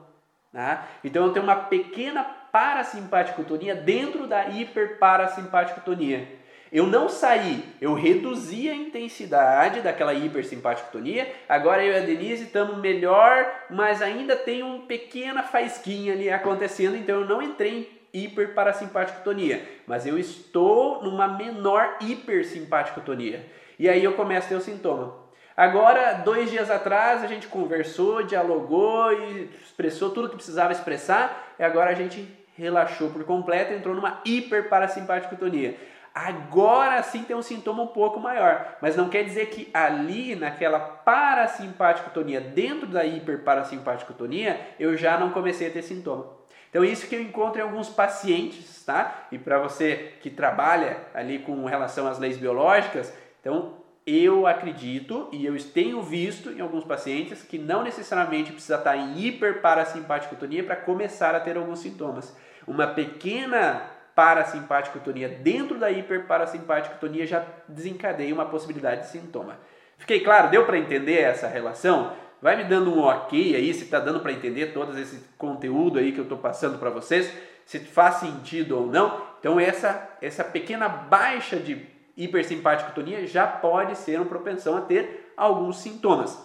Tá? Então eu tenho uma pequena parasimpaticotonia dentro da hiperparasimpaticotonia. Eu não saí, eu reduzi a intensidade daquela hipersimpaticotonia. Agora eu e a Denise estamos melhor, mas ainda tem uma pequena faisquinha ali acontecendo, então eu não entrei em hiperparasimpaticotonia, mas eu estou numa menor hipersimpaticotonia. E aí eu começo a ter o sintoma. Agora, dois dias atrás, a gente conversou, dialogou e expressou tudo que precisava expressar, e agora a gente relaxou por completo, entrou numa hiperparasimpaticotonia agora sim tem um sintoma um pouco maior. Mas não quer dizer que ali, naquela parasimpaticotonia, dentro da hiperparasimpaticotonia, eu já não comecei a ter sintoma. Então, isso que eu encontro em alguns pacientes, tá? E para você que trabalha ali com relação às leis biológicas, então eu acredito e eu tenho visto em alguns pacientes que não necessariamente precisa estar em hiperparasimpaticotonia para começar a ter alguns sintomas. Uma pequena parasimpaticotonia dentro da hiperparasimpaticotonia já desencadeia uma possibilidade de sintoma. Fiquei claro? Deu para entender essa relação? Vai me dando um ok aí se está dando para entender todo esse conteúdo aí que eu estou passando para vocês, se faz sentido ou não. Então essa essa pequena baixa de hipersimpaticotonia já pode ser uma propensão a ter alguns sintomas.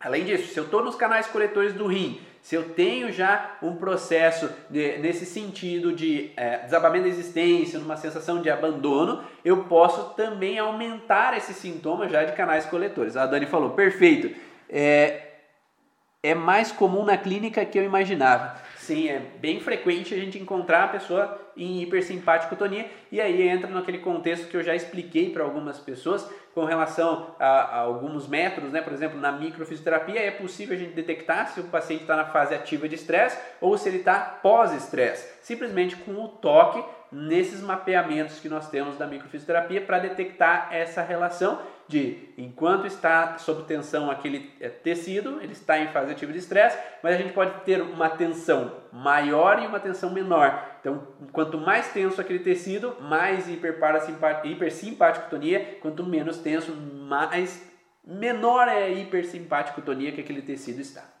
Além disso, se eu estou nos canais coletores do rim, se eu tenho já um processo de, nesse sentido de é, desabamento da existência, numa sensação de abandono, eu posso também aumentar esse sintoma já de canais coletores. A Dani falou, perfeito. É, é mais comum na clínica que eu imaginava. Sim, é bem frequente a gente encontrar a pessoa em hipersimpaticotonia e aí entra naquele contexto que eu já expliquei para algumas pessoas com relação a, a, alguns métodos, né? Por exemplo, na microfisioterapia é possível a gente detectar se o paciente está na fase ativa de estresse ou se ele está pós-estresse, simplesmente com o toque nesses mapeamentos que nós temos da microfisioterapia para detectar essa relação de enquanto está sob tensão aquele eh, tecido, ele está em fase ativa de estresse, mas a gente pode ter uma tensão maior e uma tensão menor. Então, quanto mais tenso aquele tecido, mais hipersimpaticotonia, quanto menos tenso, mais menor é a hipersimpaticotonia que aquele tecido está.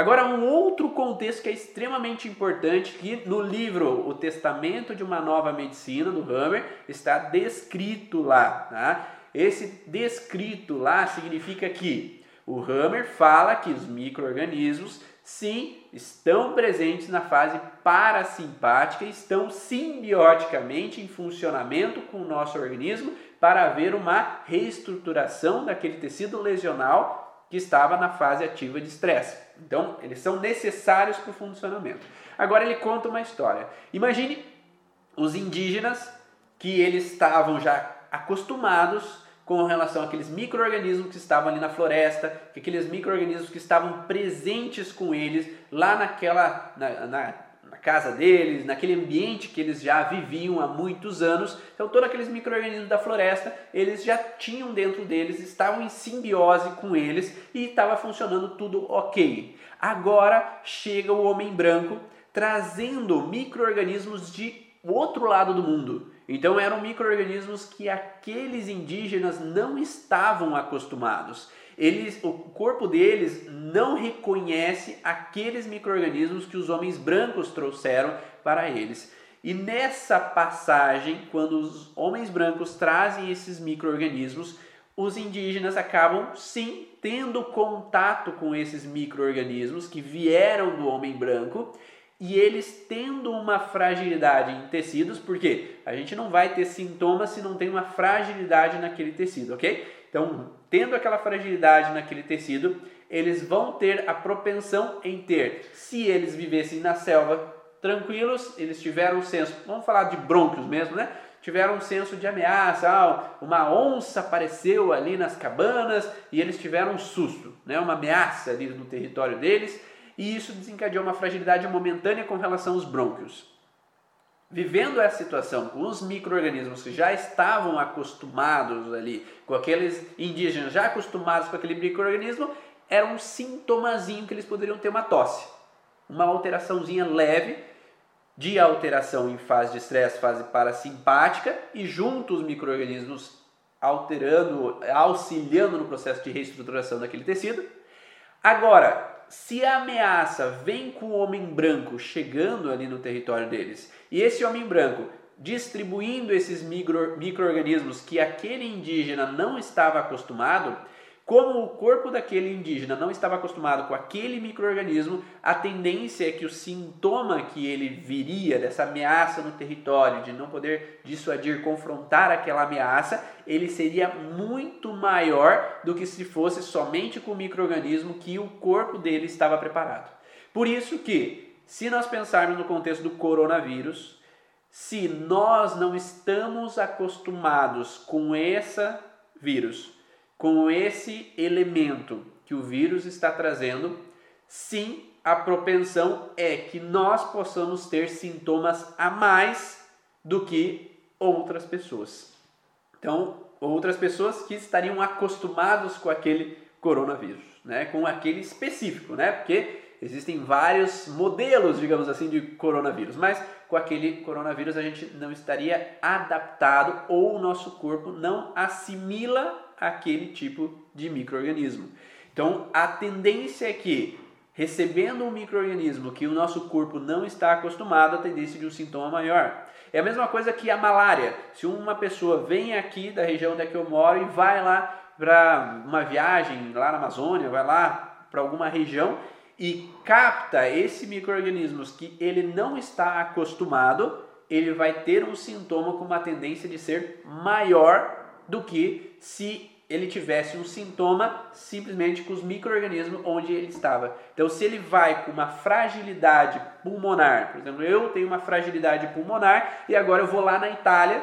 Agora, um outro contexto que é extremamente importante, que no livro O Testamento de uma Nova Medicina, do Hammer, está descrito lá. Tá? Esse descrito lá significa que o Hammer fala que os micro-organismos, sim, estão presentes na fase parasimpática, estão simbioticamente em funcionamento com o nosso organismo para haver uma reestruturação daquele tecido lesional que estava na fase ativa de estresse. Então, eles são necessários para o funcionamento. Agora ele conta uma história. Imagine os indígenas que eles estavam já acostumados com relação àqueles micro-organismos que estavam ali na floresta, que aqueles micro-organismos que estavam presentes com eles lá naquela na, na, na, casa deles, naquele ambiente que eles já viviam há muitos anos. Então todos aqueles micro-organismos da floresta, eles já tinham dentro deles, estavam em simbiose com eles e estava funcionando tudo ok. Agora chega o homem branco trazendo micro-organismos de outro lado do mundo. Então eram micro-organismos que aqueles indígenas não estavam acostumados. Eles, o corpo deles não reconhece aqueles micro-organismos que os homens brancos trouxeram para eles. E nessa passagem, quando os homens brancos trazem esses micro-organismos, os indígenas acabam sim tendo contato com esses micro-organismos que vieram do homem branco e eles tendo uma fragilidade em tecidos, porque a gente não vai ter sintomas se não tem uma fragilidade naquele tecido, ok? Então, tendo aquela fragilidade naquele tecido, eles vão ter a propensão em ter, se eles vivessem na selva tranquilos, eles tiveram um senso, vamos falar de brônquios mesmo, né? Tiveram um senso de ameaça, ah, uma onça apareceu ali nas cabanas e eles tiveram um susto, né? uma ameaça ali no território deles e isso desencadeou uma fragilidade momentânea com relação aos brônquios. Vivendo essa situação com os micro-organismos que já estavam acostumados ali, com aqueles indígenas já acostumados com aquele micro-organismo, era um sintomazinho que eles poderiam ter uma tosse, uma alteraçãozinha leve de alteração em fase de estresse, fase parasimpática, e junto os micro-organismos alterando, auxiliando no processo de reestruturação daquele tecido. Agora, se a ameaça vem com o homem branco chegando ali no território deles, e esse homem branco distribuindo esses micro-organismos micro que aquele indígena não estava acostumado, como o corpo daquele indígena não estava acostumado com aquele microorganismo, a tendência é que o sintoma que ele viria dessa ameaça no território, de não poder dissuadir, confrontar aquela ameaça, ele seria muito maior do que se fosse somente com o microorganismo que o corpo dele estava preparado. Por isso que, se nós pensarmos no contexto do coronavírus, se nós não estamos acostumados com esse vírus, com esse elemento que o vírus está trazendo, sim, a propensão é que nós possamos ter sintomas a mais do que outras pessoas. Então, outras pessoas que estariam acostumados com aquele coronavírus, né? Com aquele específico, né? Porque existem vários modelos, digamos assim, de coronavírus, mas com aquele coronavírus a gente não estaria adaptado ou o nosso corpo não assimila aquele tipo de microorganismo. Então, a tendência é que recebendo um microorganismo que o nosso corpo não está acostumado, a tendência de um sintoma maior. É a mesma coisa que a malária. Se uma pessoa vem aqui da região onde é que eu moro e vai lá para uma viagem lá na Amazônia, vai lá para alguma região e capta esse microorganismos que ele não está acostumado, ele vai ter um sintoma com uma tendência de ser maior do que se ele tivesse um sintoma simplesmente com os micro-organismos onde ele estava. Então, se ele vai com uma fragilidade pulmonar, por exemplo, eu tenho uma fragilidade pulmonar e agora eu vou lá na Itália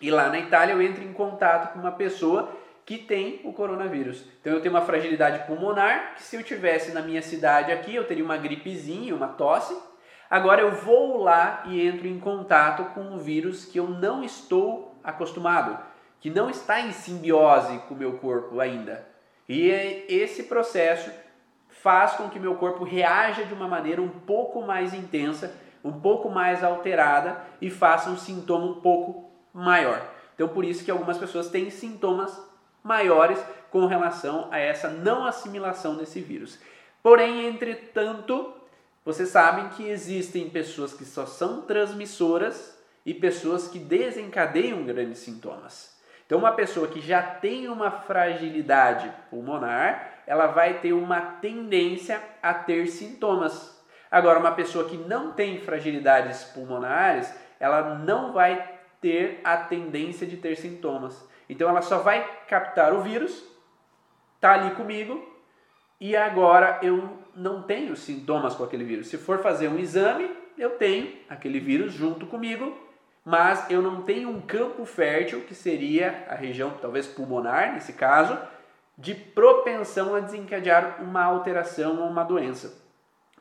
e lá na Itália eu entro em contato com uma pessoa que tem o coronavírus. Então eu tenho uma fragilidade pulmonar, que se eu tivesse na minha cidade aqui, eu teria uma gripezinha, uma tosse. Agora eu vou lá e entro em contato com um vírus que eu não estou acostumado que não está em simbiose com o meu corpo ainda. E esse processo faz com que meu corpo reaja de uma maneira um pouco mais intensa, um pouco mais alterada e faça um sintoma um pouco maior. Então por isso que algumas pessoas têm sintomas maiores com relação a essa não assimilação desse vírus. Porém, entretanto, vocês sabem que existem pessoas que só são transmissoras e pessoas que desencadeiam grandes sintomas. Então, uma pessoa que já tem uma fragilidade pulmonar, ela vai ter uma tendência a ter sintomas. Agora, uma pessoa que não tem fragilidades pulmonares, ela não vai ter a tendência de ter sintomas. Então, ela só vai captar o vírus, tá ali comigo, e agora eu não tenho sintomas com aquele vírus. Se for fazer um exame, eu tenho aquele vírus junto comigo mas eu não tenho um campo fértil, que seria a região talvez pulmonar, nesse caso, de propensão a desencadear uma alteração ou uma doença.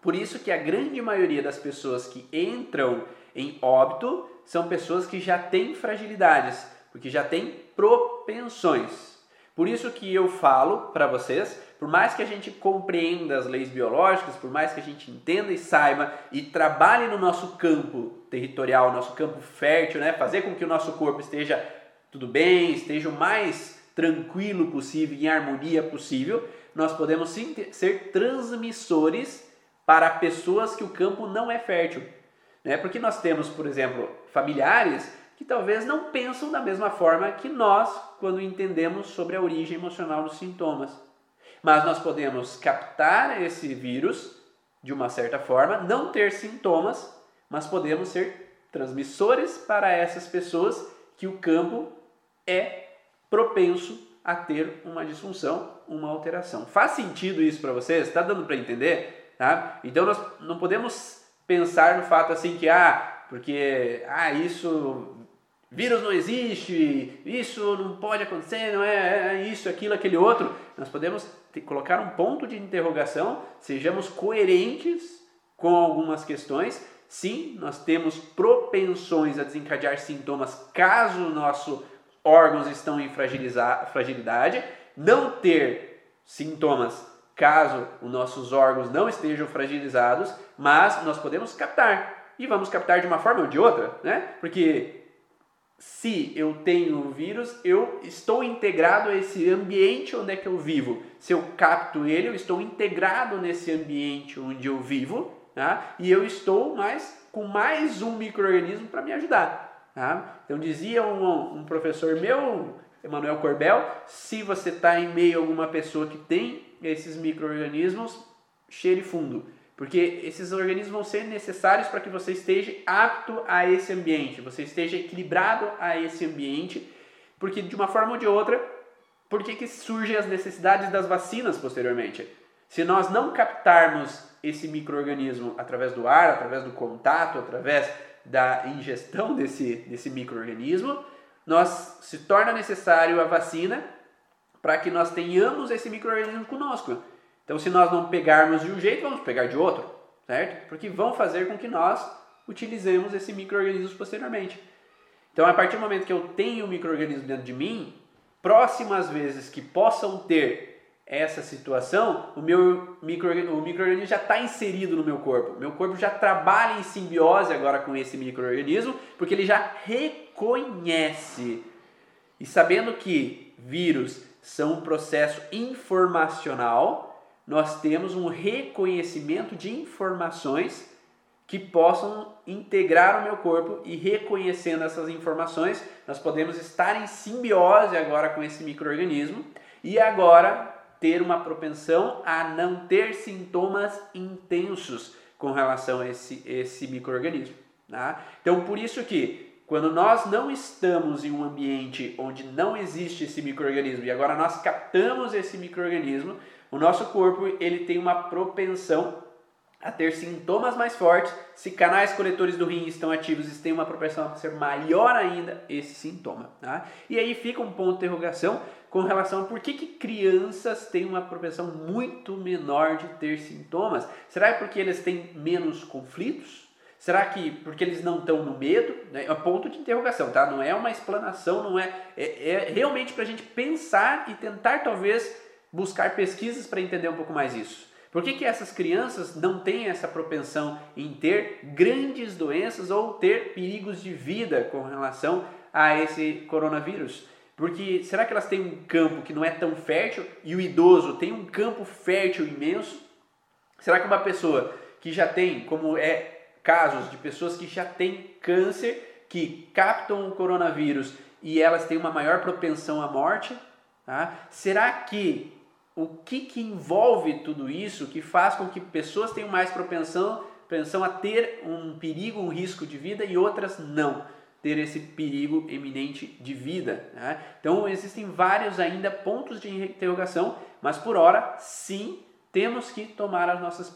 Por isso que a grande maioria das pessoas que entram em óbito são pessoas que já têm fragilidades, porque já têm propensões. Por isso que eu falo para vocês, por mais que a gente compreenda as leis biológicas, por mais que a gente entenda e saiba e trabalhe no nosso campo territorial, nosso campo fértil, né, fazer com que o nosso corpo esteja tudo bem, esteja o mais tranquilo possível, em harmonia possível, nós podemos sim ser transmissores para pessoas que o campo não é fértil. Né? Porque nós temos, por exemplo, familiares que talvez não pensam da mesma forma que nós quando entendemos sobre a origem emocional dos sintomas. Mas nós podemos captar esse vírus de uma certa forma, não ter sintomas, mas podemos ser transmissores para essas pessoas que o campo é propenso a ter uma disfunção, uma alteração. Faz sentido isso para vocês? Está dando para entender? Tá? Então nós não podemos pensar no fato assim que ah, porque ah, isso vírus não existe, isso não pode acontecer, não é, é isso, aquilo, aquele outro. Nós podemos colocar um ponto de interrogação, sejamos coerentes com algumas questões. Sim, nós temos propensões a desencadear sintomas caso o nosso órgãos estão em fragilidade, não ter sintomas caso os nossos órgãos não estejam fragilizados, mas nós podemos captar. E vamos captar de uma forma ou de outra, né? Porque se eu tenho o vírus, eu estou integrado a esse ambiente onde é que eu vivo. Se eu capto ele, eu estou integrado nesse ambiente onde eu vivo, tá? e eu estou mais com mais um microorganismo para me ajudar. Tá? Então dizia um, um professor meu, Emanuel Corbel, se você está em meio a alguma pessoa que tem esses micro-organismos, cheire fundo. Porque esses organismos vão ser necessários para que você esteja apto a esse ambiente, você esteja equilibrado a esse ambiente, porque de uma forma ou de outra, por que, que surgem as necessidades das vacinas posteriormente? Se nós não captarmos esse microorganismo através do ar, através do contato, através da ingestão desse, desse microorganismo, nós se torna necessário a vacina para que nós tenhamos esse microorganismo conosco. Então, se nós não pegarmos de um jeito, vamos pegar de outro, certo? Porque vão fazer com que nós utilizemos esse microorganismo posteriormente. Então, a partir do momento que eu tenho o microorganismo dentro de mim, próximas vezes que possam ter essa situação, o meu microorganismo, o microorganismo já está inserido no meu corpo. Meu corpo já trabalha em simbiose agora com esse microorganismo, porque ele já reconhece. E sabendo que vírus são um processo informacional, nós temos um reconhecimento de informações que possam integrar o meu corpo e reconhecendo essas informações, nós podemos estar em simbiose agora com esse microorganismo e agora ter uma propensão a não ter sintomas intensos com relação a esse, esse microorganismo. Tá? Então, por isso que quando nós não estamos em um ambiente onde não existe esse microorganismo e agora nós captamos esse microorganismo, o nosso corpo ele tem uma propensão a ter sintomas mais fortes. Se canais coletores do rim estão ativos, eles têm uma propensão a ser maior ainda esse sintoma. Tá? E aí fica um ponto de interrogação com relação a por que, que crianças têm uma propensão muito menor de ter sintomas. Será que porque eles têm menos conflitos? Será que porque eles não estão no medo? É um ponto de interrogação, tá? Não é uma explanação, não é. É, é realmente para a gente pensar e tentar talvez buscar pesquisas para entender um pouco mais isso. Por que, que essas crianças não têm essa propensão em ter grandes doenças ou ter perigos de vida com relação a esse coronavírus? Porque será que elas têm um campo que não é tão fértil e o idoso tem um campo fértil imenso? Será que uma pessoa que já tem, como é casos de pessoas que já têm câncer, que captam o coronavírus e elas têm uma maior propensão à morte? Tá? Será que o que, que envolve tudo isso que faz com que pessoas tenham mais propensão, propensão a ter um perigo, um risco de vida e outras não ter esse perigo eminente de vida. Né? Então existem vários ainda pontos de interrogação, mas por hora sim temos que tomar as nossas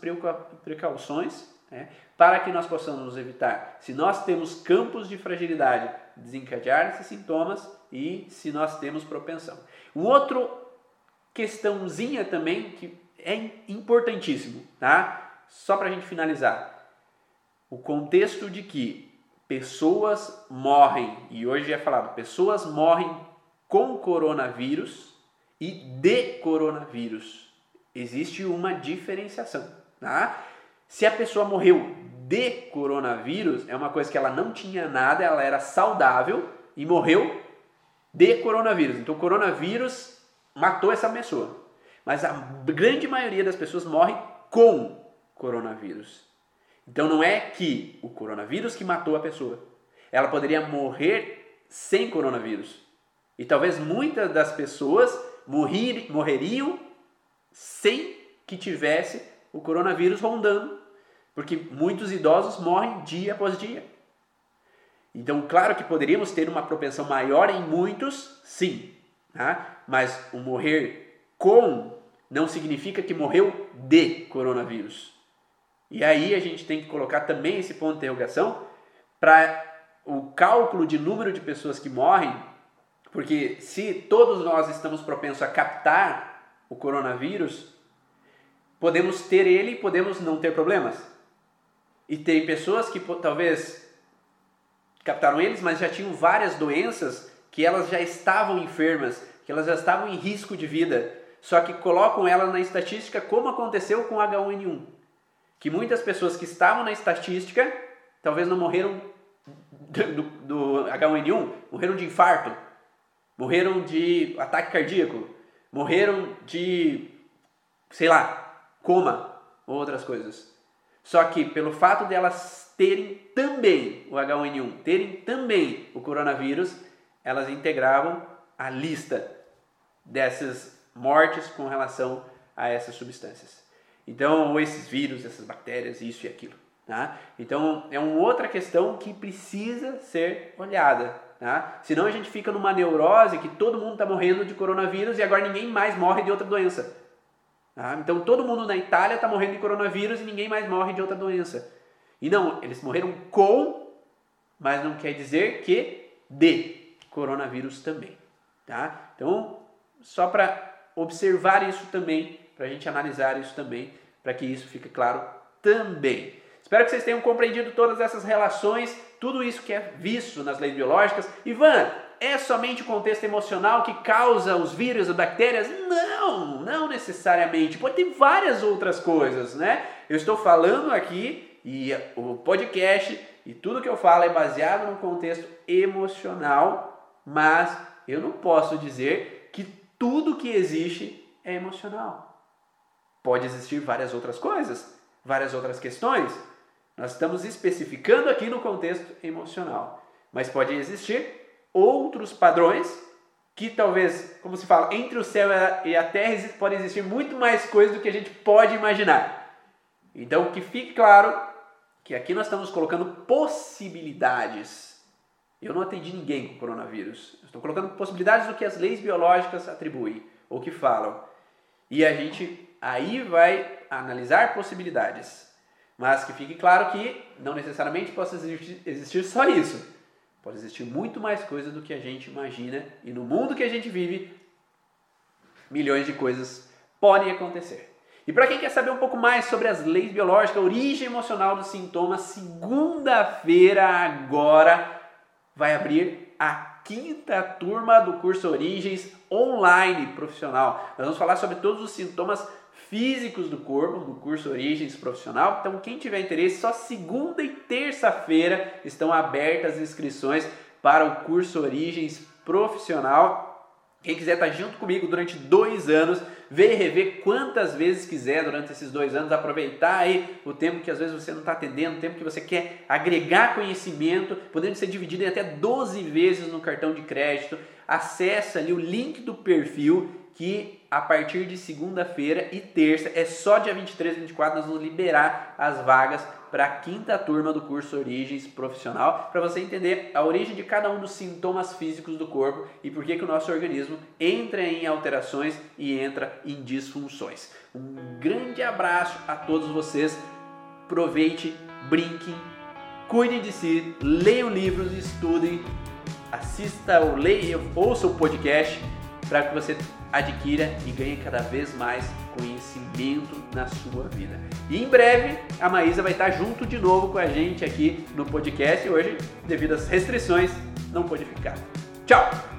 precauções né, para que nós possamos evitar, se nós temos campos de fragilidade, desencadear esses sintomas e se nós temos propensão. Um outro questãozinha também que é importantíssimo, tá? Só para a gente finalizar. O contexto de que pessoas morrem, e hoje é falado, pessoas morrem com coronavírus e de coronavírus. Existe uma diferenciação, tá? Se a pessoa morreu de coronavírus, é uma coisa que ela não tinha nada, ela era saudável e morreu de coronavírus. Então, coronavírus matou essa pessoa. Mas a grande maioria das pessoas morre com coronavírus. Então, não é que o coronavírus que matou a pessoa. Ela poderia morrer sem coronavírus. E talvez muitas das pessoas morrer, morreriam sem que tivesse o coronavírus rondando, porque muitos idosos morrem dia após dia. Então, claro que poderíamos ter uma propensão maior em muitos, sim, tá? Mas o morrer com não significa que morreu de coronavírus. E aí a gente tem que colocar também esse ponto de interrogação para o cálculo de número de pessoas que morrem porque se todos nós estamos propensos a captar o coronavírus, podemos ter ele e podemos não ter problemas. E tem pessoas que talvez captaram eles, mas já tinham várias doenças que elas já estavam enfermas, que elas já estavam em risco de vida. Só que colocam ela na estatística como aconteceu com H1N1. Que muitas pessoas que estavam na estatística talvez não morreram do, do H1N1, morreram de infarto, morreram de ataque cardíaco, morreram de, sei lá, coma ou outras coisas. Só que pelo fato de elas terem também o H1N1, terem também o coronavírus, elas integravam a lista dessas mortes com relação a essas substâncias. Então, ou esses vírus, essas bactérias, isso e aquilo. Tá? Então, é uma outra questão que precisa ser olhada. Tá? Senão a gente fica numa neurose que todo mundo está morrendo de coronavírus e agora ninguém mais morre de outra doença. Tá? Então todo mundo na Itália está morrendo de coronavírus e ninguém mais morre de outra doença. E não, eles morreram com, mas não quer dizer que de coronavírus também. Tá? Então, só para observar isso também, para a gente analisar isso também, para que isso fique claro também. Espero que vocês tenham compreendido todas essas relações tudo isso que é visto nas leis biológicas. Ivan, é somente o contexto emocional que causa os vírus, as bactérias? Não, não necessariamente. Pode ter várias outras coisas, né? Eu estou falando aqui e o podcast e tudo que eu falo é baseado no contexto emocional, mas eu não posso dizer tudo que existe é emocional. Pode existir várias outras coisas, várias outras questões, nós estamos especificando aqui no contexto emocional, mas pode existir outros padrões que talvez, como se fala, entre o céu e a terra pode existir muito mais coisas do que a gente pode imaginar. Então, que fique claro que aqui nós estamos colocando possibilidades. Eu não atendi ninguém com coronavírus. estou colocando possibilidades do que as leis biológicas atribuem ou que falam. E a gente aí vai analisar possibilidades. Mas que fique claro que não necessariamente possa existir, existir só isso. Pode existir muito mais coisa do que a gente imagina e no mundo que a gente vive, milhões de coisas podem acontecer. E para quem quer saber um pouco mais sobre as leis biológicas, a origem emocional dos sintomas, segunda-feira agora vai abrir a quinta turma do curso Origens Online Profissional. Nós vamos falar sobre todos os sintomas físicos do corpo, do curso Origens Profissional. Então, quem tiver interesse, só segunda e terça-feira estão abertas as inscrições para o curso Origens Profissional. Quem quiser estar junto comigo durante dois anos, ver e rever quantas vezes quiser durante esses dois anos, aproveitar aí o tempo que às vezes você não está atendendo, o tempo que você quer agregar conhecimento, podendo ser dividido em até 12 vezes no cartão de crédito. Acesse ali o link do perfil que a partir de segunda-feira e terça, é só dia 23 e 24, nós vamos liberar as vagas para a quinta turma do curso Origens Profissional, para você entender a origem de cada um dos sintomas físicos do corpo e por que, que o nosso organismo entra em alterações e entra em disfunções. Um grande abraço a todos vocês. aproveite, brinque, cuide de si, leiam livros, estudem, assista ou leia, ouça o podcast para que você adquira e ganhe cada vez mais conhecimento na sua vida. E em breve a Maísa vai estar junto de novo com a gente aqui no podcast. Hoje, devido às restrições, não pôde ficar. Tchau!